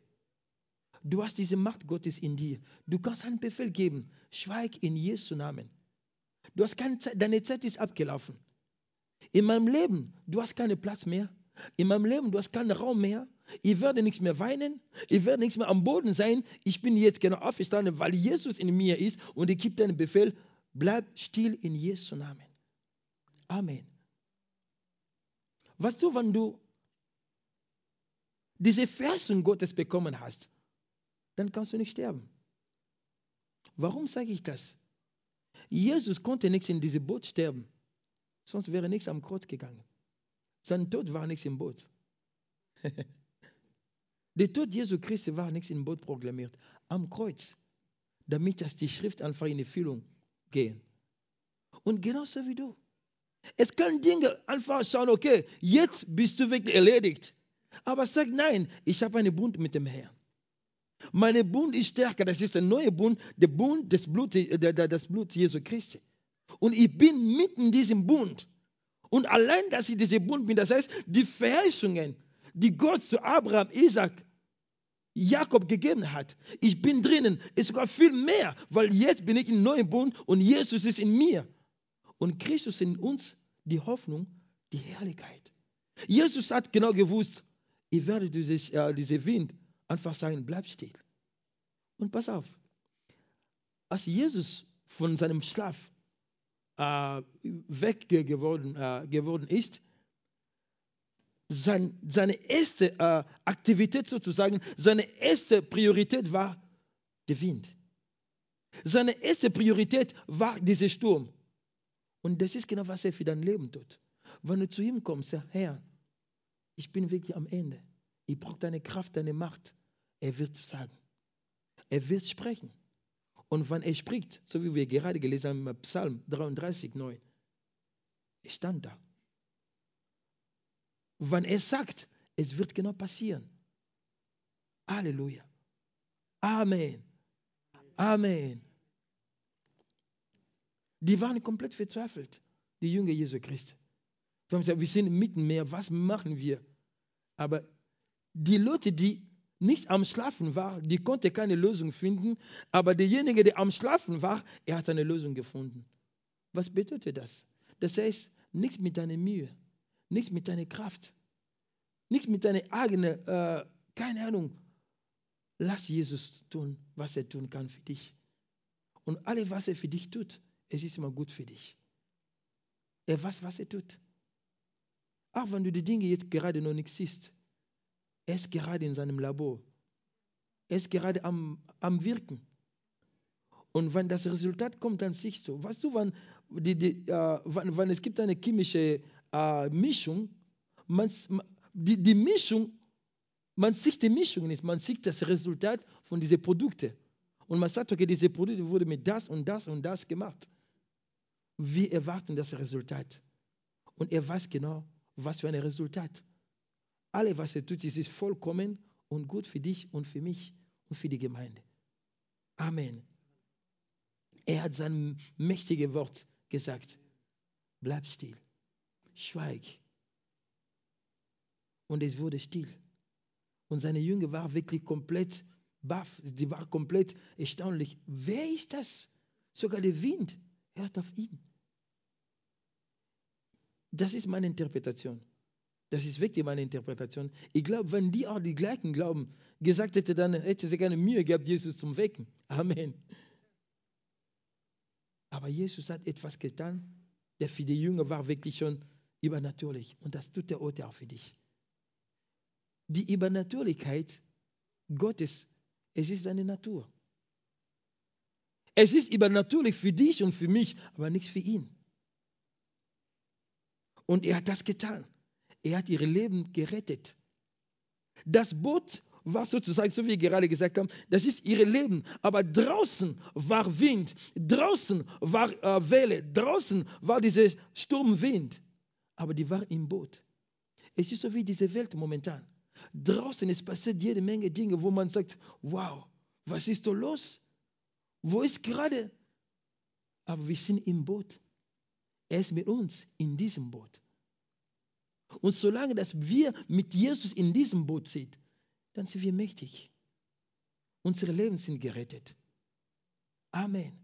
Du hast diese Macht Gottes in dir. Du kannst einen Befehl geben. Schweig in Jesu Namen. Du hast keine Zeit, deine Zeit ist abgelaufen. In meinem Leben, du hast keinen Platz mehr. In meinem Leben, du hast keinen Raum mehr. Ich werde nichts mehr weinen. Ich werde nichts mehr am Boden sein. Ich bin jetzt genau aufgestanden, weil Jesus in mir ist und ich gebe dir einen Befehl. Bleib still in Jesu Namen. Amen. Weißt du, wenn du diese Verheißung Gottes bekommen hast, dann kannst du nicht sterben. Warum sage ich das? Jesus konnte nichts in diesem Boot sterben, sonst wäre nichts am Kreuz gegangen. Sein Tod war nichts im Boot. Der Tod Jesu Christi war nichts im Boot proklamiert, am Kreuz, damit das die Schrift einfach in Erfüllung gehen. Und genauso wie du. Es kann Dinge einfach schauen, okay, jetzt bist du wirklich erledigt. Aber sag nein, ich habe einen Bund mit dem Herrn. Meine Bund ist stärker, das ist der neue Bund, der Bund des Blut, das Blut Jesu Christi. Und ich bin mitten in diesem Bund. Und allein, dass ich dieser Bund bin, das heißt, die Verheißungen, die Gott zu Abraham, Isaac, Jakob gegeben hat, ich bin drinnen, ist sogar viel mehr, weil jetzt bin ich im neuen Bund und Jesus ist in mir. Und Christus in uns die Hoffnung, die Herrlichkeit. Jesus hat genau gewusst, ich werde diese, äh, diese Wind einfach sagen, bleib still. Und pass auf, als Jesus von seinem Schlaf äh, weg geworden, äh, geworden ist, sein, seine erste äh, Aktivität sozusagen, seine erste Priorität war der Wind. Seine erste Priorität war dieser Sturm. Und das ist genau, was er für dein Leben tut. Wenn du zu ihm kommst, sag, Herr, ich bin wirklich am Ende. Ich brauche deine Kraft, deine Macht. Er wird sagen. Er wird sprechen. Und wenn er spricht, so wie wir gerade gelesen haben im Psalm 33, 9, ich stand da. Wenn er sagt, es wird genau passieren. Halleluja. Amen. Amen. Die waren komplett verzweifelt, die Jünger Jesu Christi. Wir haben gesagt, wir sind mitten mehr, was machen wir? Aber die Leute, die nicht am Schlafen waren, die konnten keine Lösung finden, aber derjenige, der am Schlafen war, er hat eine Lösung gefunden. Was bedeutet das? Das heißt, nichts mit deiner Mühe, nichts mit deiner Kraft, nichts mit deiner eigenen, äh, keine Ahnung. Lass Jesus tun, was er tun kann für dich. Und alles, was er für dich tut, es ist immer gut für dich. Er weiß, was er tut. Auch wenn du die Dinge jetzt gerade noch nicht siehst. Er ist gerade in seinem Labor. Er ist gerade am, am Wirken. Und wenn das Resultat kommt, dann siehst du. Weißt du, wenn, die, die, äh, wenn, wenn es gibt eine chemische äh, Mischung, man, die, die Mischung, man sieht die Mischung nicht, man sieht das Resultat von diesen Produkten. Und man sagt, okay, diese Produkte wurden mit das und das und das gemacht. Wir erwarten das Resultat. Und er weiß genau, was für ein Resultat. Alles, was er tut, ist vollkommen und gut für dich und für mich und für die Gemeinde. Amen. Er hat sein mächtiges Wort gesagt. Bleib still. Schweig. Und es wurde still. Und seine Jünger waren wirklich komplett baff. Die waren komplett erstaunlich. Wer ist das? Sogar der Wind hört auf ihn. Das ist meine Interpretation. Das ist wirklich meine Interpretation. Ich glaube, wenn die auch die gleichen glauben, gesagt hätte, dann hätte sie keine Mühe gehabt, Jesus zum Wecken. Amen. Aber Jesus hat etwas getan, der für die Jünger war wirklich schon übernatürlich. Und das tut er heute auch für dich. Die Übernatürlichkeit Gottes, es ist seine Natur. Es ist übernatürlich für dich und für mich, aber nichts für ihn. Und er hat das getan. Er hat ihr Leben gerettet. Das Boot war sozusagen, so wie ich gerade gesagt habe, das ist ihr Leben. Aber draußen war Wind, draußen war äh, Welle, draußen war dieser Sturmwind. Aber die war im Boot. Es ist so wie diese Welt momentan. Draußen es passiert jede Menge Dinge, wo man sagt, wow, was ist da los? Wo ist gerade? Aber wir sind im Boot. Er ist mit uns in diesem Boot. Und solange dass wir mit Jesus in diesem Boot sind, dann sind wir mächtig. Unsere Leben sind gerettet. Amen.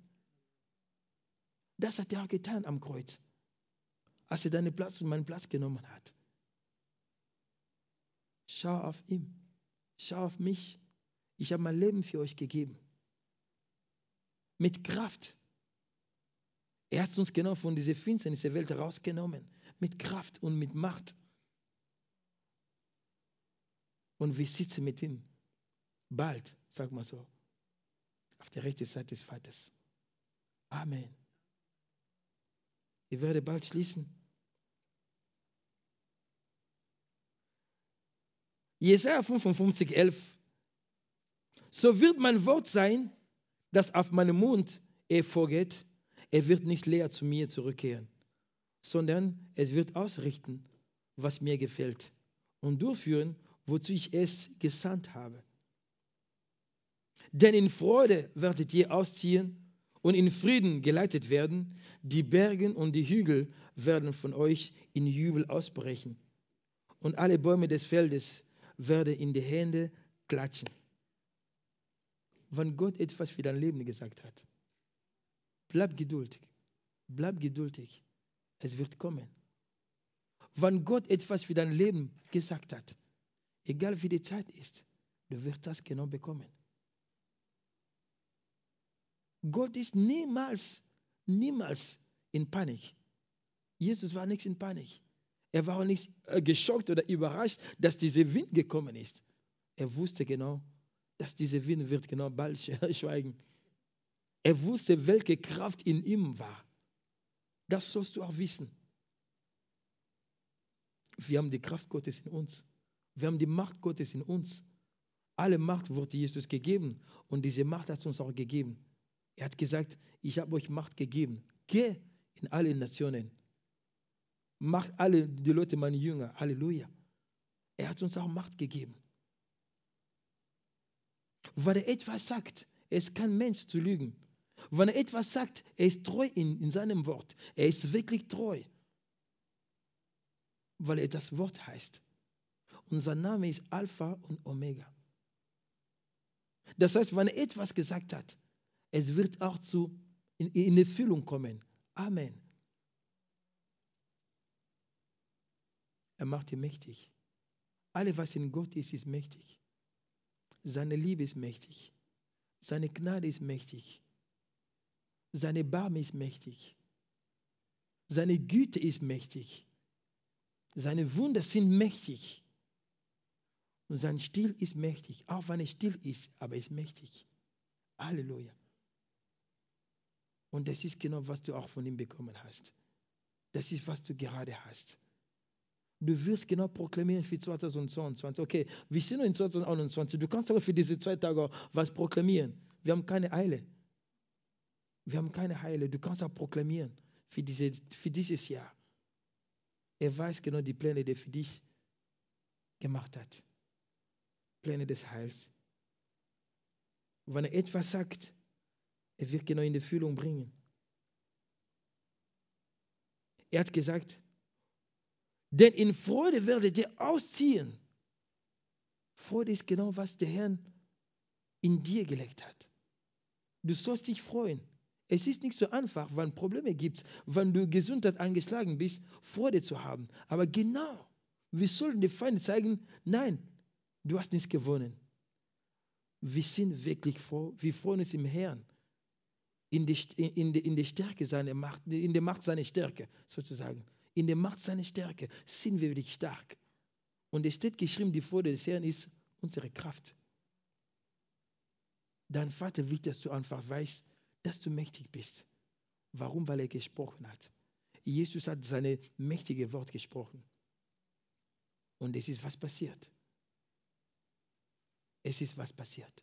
Das hat er auch getan am Kreuz, als er deinen Platz und meinen Platz genommen hat. Schau auf ihn. Schau auf mich. Ich habe mein Leben für euch gegeben. Mit Kraft. Er hat uns genau von dieser Finsternis der Welt rausgenommen mit Kraft und mit Macht. Und wir sitzen mit ihm bald, sag mal so, auf der rechten Seite des Vaters. Amen. Ich werde bald schließen. Jesaja 55, 11. So wird mein Wort sein, das auf meinem Mund hervorgeht. Er wird nicht leer zu mir zurückkehren, sondern es wird ausrichten, was mir gefällt und durchführen, wozu ich es gesandt habe. Denn in Freude werdet ihr ausziehen und in Frieden geleitet werden. Die Berge und die Hügel werden von euch in Jubel ausbrechen. Und alle Bäume des Feldes werden in die Hände klatschen. Wenn Gott etwas für dein Leben gesagt hat, bleib geduldig. Bleib geduldig es wird kommen. Wenn Gott etwas für dein Leben gesagt hat, egal wie die Zeit ist, du wirst das genau bekommen. Gott ist niemals, niemals in Panik. Jesus war nicht in Panik. Er war auch nicht äh, geschockt oder überrascht, dass dieser Wind gekommen ist. Er wusste genau, dass dieser Wind wird genau bald schweigen. Er wusste, welche Kraft in ihm war. Das sollst du auch wissen. Wir haben die Kraft Gottes in uns. Wir haben die Macht Gottes in uns. Alle Macht wurde Jesus gegeben und diese Macht hat uns auch gegeben. Er hat gesagt, ich habe euch Macht gegeben. Geh in alle Nationen. Macht alle die Leute meine Jünger. Halleluja. Er hat uns auch Macht gegeben. Weil er etwas sagt, ist kein Mensch zu lügen. Wenn er etwas sagt, er ist treu in, in seinem Wort. Er ist wirklich treu, weil er das Wort heißt. Und sein Name ist Alpha und Omega. Das heißt, wenn er etwas gesagt hat, es wird auch zu, in, in Erfüllung kommen. Amen. Er macht ihn mächtig. Alles, was in Gott ist, ist mächtig. Seine Liebe ist mächtig. Seine Gnade ist mächtig. Seine Barme ist mächtig. Seine Güte ist mächtig. Seine Wunder sind mächtig. Und sein Stil ist mächtig, auch wenn er still ist, aber er ist mächtig. Halleluja. Und das ist genau, was du auch von ihm bekommen hast. Das ist, was du gerade hast. Du wirst genau proklamieren für 2022. Okay, wir sind noch in 2021. Du kannst aber für diese zwei Tage was proklamieren. Wir haben keine Eile. Wir haben keine Eile. Du kannst auch proklamieren für, diese, für dieses Jahr. Er weiß genau die Pläne, die er für dich gemacht hat. Pläne des Heils. Wenn er etwas sagt, er wird genau in die Fühlung bringen. Er hat gesagt, denn in Freude werdet ihr ausziehen. Freude ist genau, was der Herr in dir gelegt hat. Du sollst dich freuen. Es ist nicht so einfach, wenn Probleme gibt, wenn du Gesundheit angeschlagen bist, Freude zu haben. Aber genau, wir sollen den Feind zeigen, nein, du hast nichts gewonnen. Wir sind wirklich froh, wir freuen uns im Herrn, in die, in die, in die Stärke seiner Macht, in der Macht seiner Stärke sozusagen in der Macht seiner Stärke sind wir wirklich stark. Und es steht geschrieben, die Freude des Herrn ist unsere Kraft. Dein Vater will, dass du einfach weißt, dass du mächtig bist. Warum? Weil er gesprochen hat. Jesus hat seine mächtige Wort gesprochen. Und es ist was passiert. Es ist was passiert.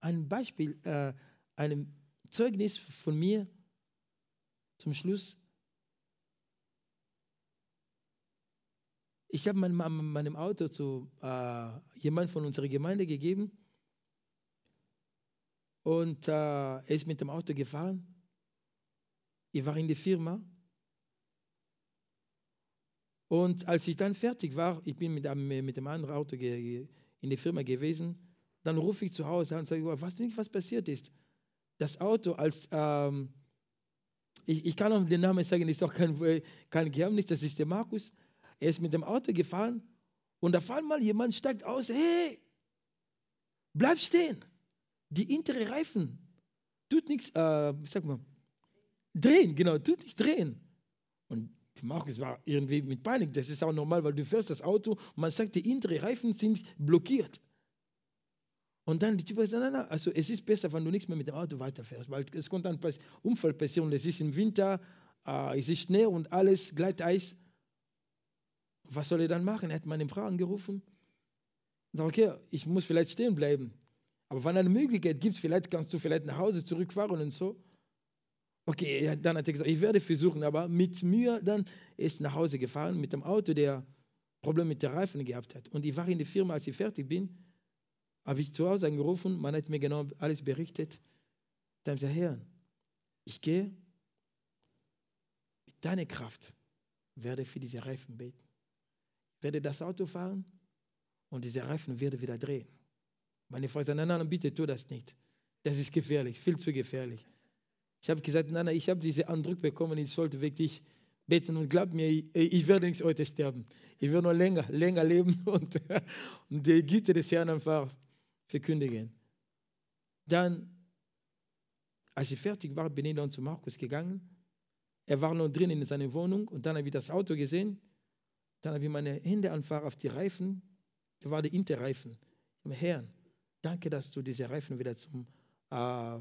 Ein Beispiel, äh, ein Zeugnis von mir zum Schluss. Ich habe mein, meinem Auto zu äh, jemand von unserer Gemeinde gegeben und äh, er ist mit dem Auto gefahren. Ich war in der Firma und als ich dann fertig war, ich bin mit, mit dem anderen Auto in der Firma gewesen, dann rufe ich zu Hause an und sage, du nicht, was passiert ist? Das Auto als, ähm, ich, ich kann auch den Namen sagen, ist auch kein, kein Geheimnis, das ist der Markus. Er ist mit dem Auto gefahren und auf einmal jemand steigt aus, hey, bleib stehen. Die hintere Reifen tut nichts, äh, sag mal, drehen, genau, tut nicht drehen. Und Markus war irgendwie mit Panik, das ist auch normal, weil du fährst das Auto und man sagt, die hintere Reifen sind blockiert. Und dann die Typ sagt, nein, nein, also es ist besser, wenn du nichts mehr mit dem Auto weiterfährst, weil es kommt ein Unfall passieren, es ist im Winter, äh, es ist Schnee und alles, Gleiteis. Was soll er dann machen? Er hat meine Frau angerufen. Und sagt, okay, ich muss vielleicht stehen bleiben. Aber wenn eine Möglichkeit gibt, vielleicht kannst du vielleicht nach Hause zurückfahren und so. Okay, dann hat er gesagt, ich werde versuchen, aber mit Mühe dann ist nach Hause gefahren mit dem Auto, der Probleme mit den Reifen gehabt hat. Und ich war in der Firma, als ich fertig bin, habe ich zu Hause angerufen, man hat mir genau alles berichtet. Dann gesagt, Herr, ich gehe mit deiner Kraft, werde für diese Reifen beten werde das Auto fahren und diese Reifen werde wieder drehen. Meine Frau sagt, nein, nein, bitte tu das nicht. Das ist gefährlich, viel zu gefährlich. Ich habe gesagt, nein, nein, ich habe diesen Eindruck bekommen, ich sollte wirklich beten und glaub mir, ich, werde nicht heute sterben. Ich werde noch länger, länger leben und, und die Güte des Herrn einfach verkündigen. Dann, als ich fertig war, bin ich dann zu Markus gegangen. Er war noch drin in seiner Wohnung und dann habe ich das Auto gesehen dann habe ich meine Hände einfach auf die Reifen. Da war der Interreifen. Herr, danke, dass du diese Reifen wieder zum äh,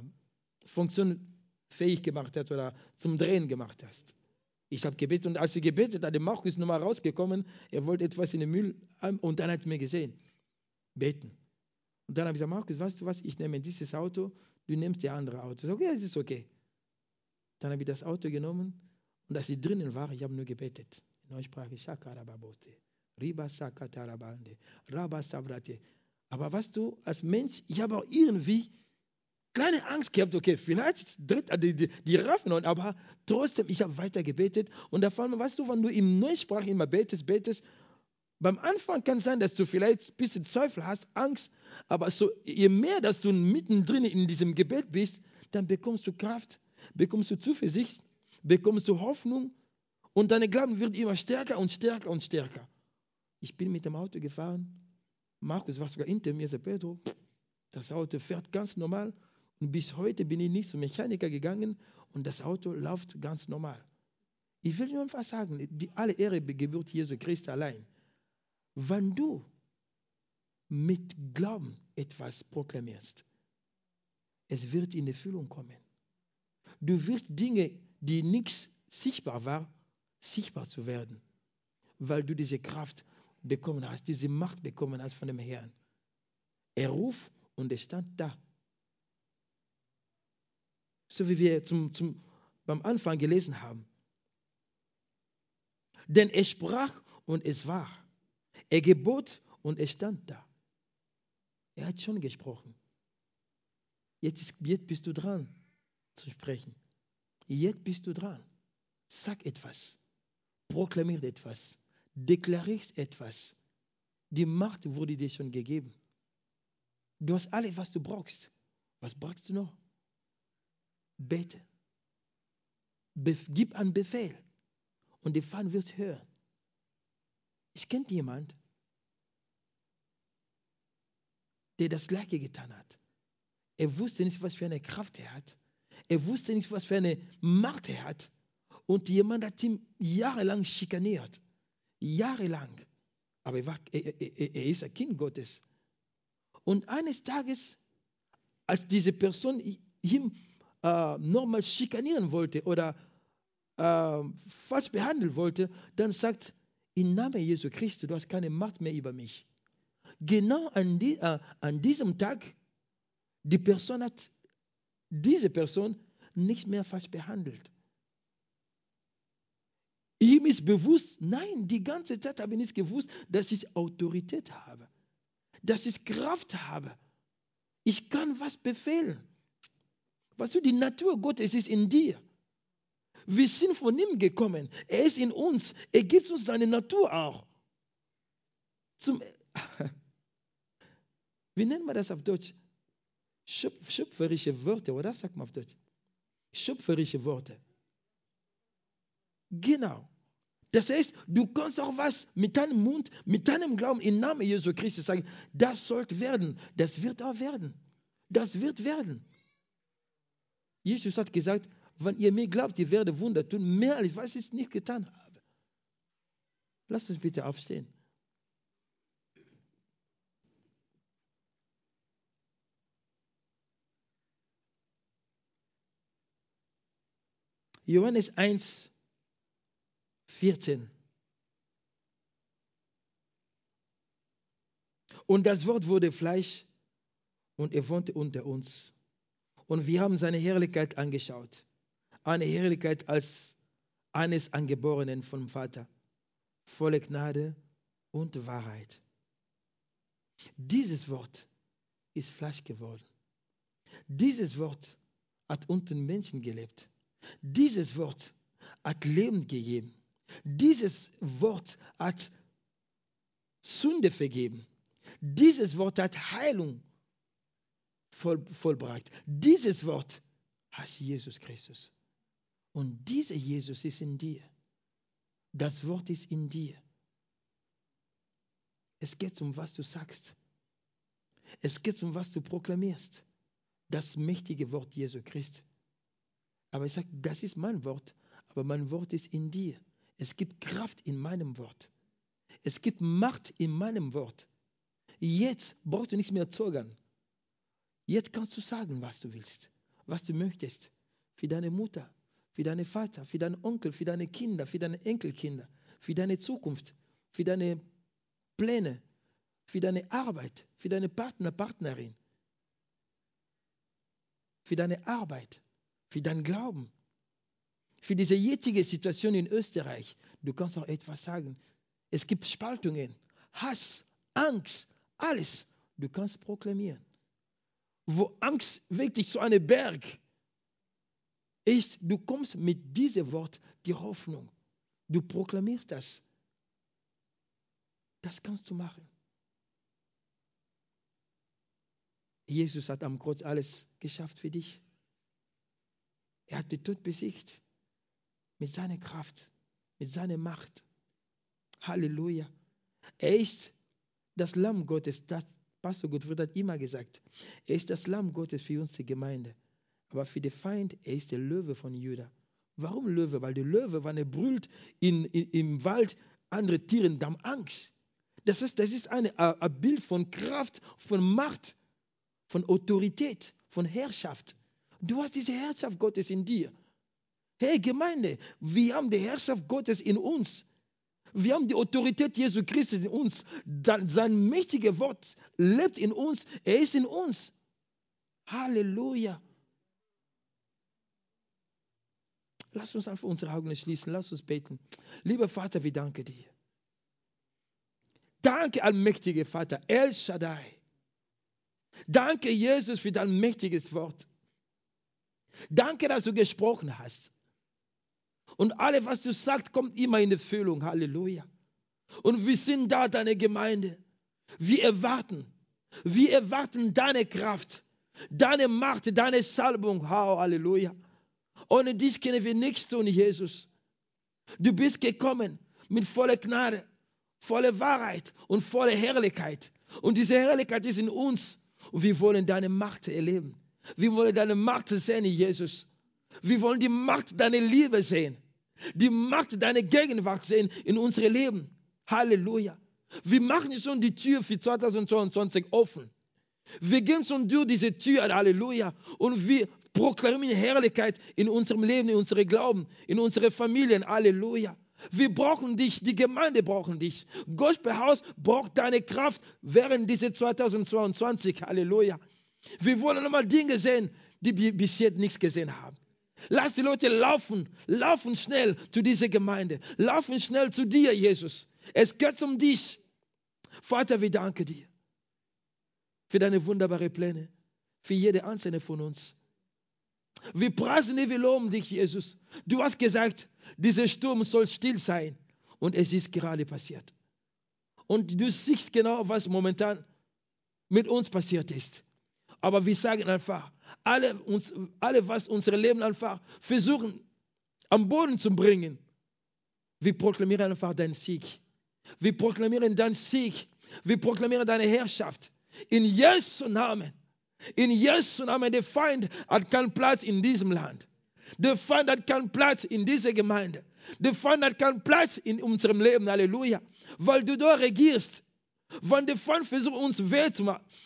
funktionsfähig gemacht hast oder zum Drehen gemacht hast. Ich habe gebetet und als ich gebetet habe, der Markus nochmal rausgekommen, er wollte etwas in den Müll und dann hat er mir gesehen, beten. Und dann habe ich gesagt, Markus, weißt du was, ich nehme dieses Auto, du nimmst die andere Auto. Ich sage, okay, es ist okay. Dann habe ich das Auto genommen und als ich drinnen war, ich habe nur gebetet. Neusprache Shakarababote, Riba Sakatarabande, Rabba Savrate. Aber was du als Mensch, ich habe auch irgendwie kleine Angst gehabt, okay, vielleicht tritt die, die, die Raffen an, aber trotzdem, ich habe weiter gebetet und da fand man, weißt du, wenn du im Neusprache immer betest, betest, beim Anfang kann es sein, dass du vielleicht ein bisschen Zweifel hast, Angst, aber so, je mehr, dass du mittendrin in diesem Gebet bist, dann bekommst du Kraft, bekommst du Zuversicht, bekommst du Hoffnung und deine Glauben wird immer stärker und stärker und stärker. Ich bin mit dem Auto gefahren. Markus war sogar hinter mir, sagt Pedro, das Auto fährt ganz normal. Und bis heute bin ich nicht zum Mechaniker gegangen und das Auto läuft ganz normal. Ich will nur einfach sagen, die, alle Ehre gebührt Jesu Christi allein. Wenn du mit Glauben etwas proklamierst, es wird in Erfüllung kommen. Du wirst Dinge, die nichts sichtbar waren, sichtbar zu werden. weil du diese Kraft bekommen hast, diese Macht bekommen hast von dem Herrn. Er ruft und er stand da. So wie wir zum, zum, beim Anfang gelesen haben. Denn er sprach und es war. Er gebot und es stand da. Er hat schon gesprochen. Jetzt, jetzt bist du dran zu sprechen. Jetzt bist du dran. Sag etwas. Proklamier etwas. Deklarier etwas. Die Macht wurde dir schon gegeben. Du hast alles, was du brauchst. Was brauchst du noch? Bete. Bef gib einen Befehl und der Feind wird hören. Ich kenne jemand, der das Gleiche getan hat. Er wusste nicht, was für eine Kraft er hat. Er wusste nicht, was für eine Macht er hat. Und jemand hat ihn jahrelang schikaniert. Jahrelang. Aber er, war, er, er, er ist ein Kind Gottes. Und eines Tages, als diese Person ihn äh, nochmal schikanieren wollte oder äh, falsch behandeln wollte, dann sagt, im Namen Jesu Christi, du hast keine Macht mehr über mich. Genau an, die, äh, an diesem Tag, die Person hat diese Person nicht mehr falsch behandelt. Ihm ist bewusst, nein, die ganze Zeit habe ich nicht gewusst, dass ich Autorität habe, dass ich Kraft habe. Ich kann was befehlen. Weißt du, die Natur Gottes ist in dir. Wir sind von ihm gekommen. Er ist in uns. Er gibt uns seine Natur auch. Zum, wie nennt man das auf Deutsch? Schöpferische Worte, oder sagt man auf Deutsch? Schöpferische Worte. Genau. Das heißt, du kannst auch was mit deinem Mund, mit deinem Glauben im Namen Jesu Christi sagen, das sollte werden, das wird auch werden. Das wird werden. Jesus hat gesagt, wenn ihr mir glaubt, ihr werdet Wunder tun, mehr als was ich nicht getan habe. Lasst uns bitte aufstehen. Johannes 1, 14. Und das Wort wurde Fleisch und er wohnte unter uns. Und wir haben seine Herrlichkeit angeschaut. Eine Herrlichkeit als eines Angeborenen vom Vater, volle Gnade und Wahrheit. Dieses Wort ist Fleisch geworden. Dieses Wort hat unter Menschen gelebt. Dieses Wort hat Leben gegeben. Dieses Wort hat Sünde vergeben. Dieses Wort hat Heilung voll, vollbracht. Dieses Wort heißt Jesus Christus. Und dieser Jesus ist in dir. Das Wort ist in dir. Es geht um, was du sagst. Es geht um, was du proklamierst. Das mächtige Wort Jesu Christi. Aber ich sage, das ist mein Wort, aber mein Wort ist in dir. Es gibt Kraft in meinem Wort. Es gibt Macht in meinem Wort. Jetzt brauchst du nichts mehr zögern. Jetzt kannst du sagen, was du willst, was du möchtest. Für deine Mutter, für deinen Vater, für deinen Onkel, für deine Kinder, für deine Enkelkinder, für deine Zukunft, für deine Pläne, für deine Arbeit, für deine Partner, Partnerin, für deine Arbeit, für deinen Glauben, für diese jetzige Situation in Österreich. Du kannst auch etwas sagen. Es gibt Spaltungen, Hass, Angst, alles. Du kannst proklamieren wo Angst wirklich so ein Berg ist, du kommst mit diesem Wort die Hoffnung. Du proklamierst das. Das kannst du machen. Jesus hat am Kreuz alles geschafft für dich. Er hat den Tod besiegt mit seiner Kraft, mit seiner Macht. Halleluja. Er ist das Lamm Gottes, das Pastor Gottfried hat immer gesagt, er ist das Lamm Gottes für unsere Gemeinde. Aber für den Feind, er ist der Löwe von Juda. Warum Löwe? Weil der Löwe, wenn er brüllt in, in, im Wald, andere Tiere haben Angst. Das ist, das ist ein Bild von Kraft, von Macht, von Autorität, von Herrschaft. Du hast diese Herrschaft Gottes in dir. Hey Gemeinde, wir haben die Herrschaft Gottes in uns. Wir haben die Autorität Jesu Christi in uns. Sein mächtiges Wort lebt in uns. Er ist in uns. Halleluja. Lass uns einfach unsere Augen schließen. Lass uns beten. Lieber Vater, wir danken dir. Danke, allmächtiger Vater, El Shaddai. Danke, Jesus, für dein mächtiges Wort. Danke, dass du gesprochen hast. Und alles, was du sagst, kommt immer in Erfüllung. Halleluja. Und wir sind da, deine Gemeinde. Wir erwarten. Wir erwarten deine Kraft, deine Macht, deine Salbung. Halleluja. Ohne dich können wir nichts tun, Jesus. Du bist gekommen mit voller Gnade, voller Wahrheit und voller Herrlichkeit. Und diese Herrlichkeit ist in uns. Und wir wollen deine Macht erleben. Wir wollen deine Macht sehen, Jesus. Wir wollen die Macht deiner Liebe sehen. Die Macht deiner Gegenwart sehen in unserem Leben. Halleluja. Wir machen schon die Tür für 2022 offen. Wir gehen schon durch diese Tür, Halleluja. Und wir proklamieren Herrlichkeit in unserem Leben, in unserem Glauben, in unseren Familien. Halleluja. Wir brauchen dich, die Gemeinde brauchen dich. Gospelhaus braucht deine Kraft während dieser 2022. Halleluja. Wir wollen nochmal Dinge sehen, die wir bis jetzt nichts gesehen haben. Lass die Leute laufen, laufen schnell zu dieser Gemeinde, laufen schnell zu dir, Jesus. Es geht um dich. Vater, wir danken dir für deine wunderbaren Pläne, für jede einzelne von uns. Wir preisen dich, wir loben dich, Jesus. Du hast gesagt, dieser Sturm soll still sein. Und es ist gerade passiert. Und du siehst genau, was momentan mit uns passiert ist. Aber wir sagen einfach, alle, uns, alle was unser Leben einfach versuchen am Boden zu bringen, wir proklamieren einfach deinen Sieg. Wir proklamieren deinen Sieg. Wir proklamieren deine Herrschaft. In Jesu Namen. In Jesu Namen, der Feind hat keinen Platz in diesem Land. Der Feind hat keinen Platz in dieser Gemeinde. Der Feind hat keinen Platz in unserem Leben. Halleluja. Weil du da regierst. Wenn der Feind versucht, uns weh zu,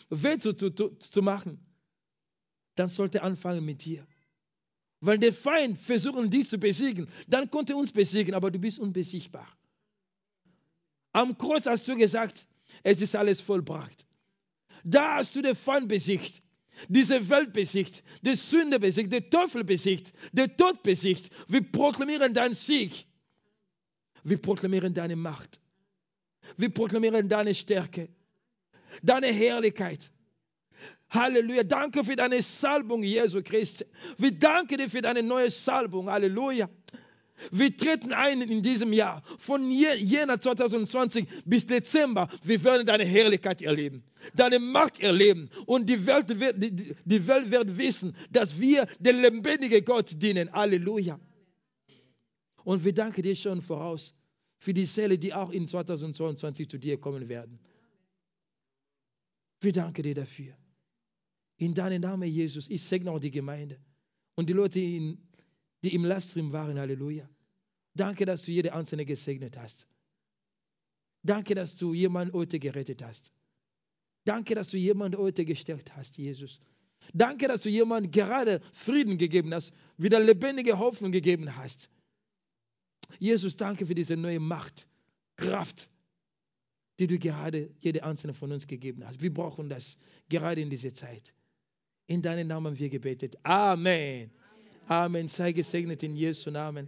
weh zu, zu, zu machen, dann sollte er anfangen mit dir. Weil der Feind versucht, dich zu besiegen, dann konnte er uns besiegen, aber du bist unbesiegbar. Am Kreuz hast du gesagt, es ist alles vollbracht. Da hast du den Feind besiegt, diese Welt besiegt, die Sünde besiegt, den Teufel besiegt, den Tod besiegt. Wir proklamieren deinen Sieg. Wir proklamieren deine Macht. Wir proklamieren deine Stärke, deine Herrlichkeit. Halleluja. Danke für deine Salbung, Jesu Christi. Wir danken dir für deine neue Salbung. Halleluja. Wir treten ein in diesem Jahr, von Jänner 2020 bis Dezember. Wir werden deine Herrlichkeit erleben, deine Macht erleben. Und die Welt wird, die, die Welt wird wissen, dass wir den lebendigen Gott dienen. Halleluja. Und wir danken dir schon voraus für die Seele, die auch in 2022 zu dir kommen werden. Wir danken dir dafür. In deinem Namen, Jesus, ich segne auch die Gemeinde und die Leute, die im Livestream waren. Halleluja. Danke, dass du jede Einzelne gesegnet hast. Danke, dass du jemanden heute gerettet hast. Danke, dass du jemanden heute gestärkt hast, Jesus. Danke, dass du jemanden gerade Frieden gegeben hast, wieder lebendige Hoffnung gegeben hast. Jesus, danke für diese neue Macht, Kraft, die du gerade jede einzelne von uns gegeben hast. Wir brauchen das gerade in dieser Zeit. In deinem Namen wir gebetet. Amen. Amen. Sei gesegnet in Jesu Namen.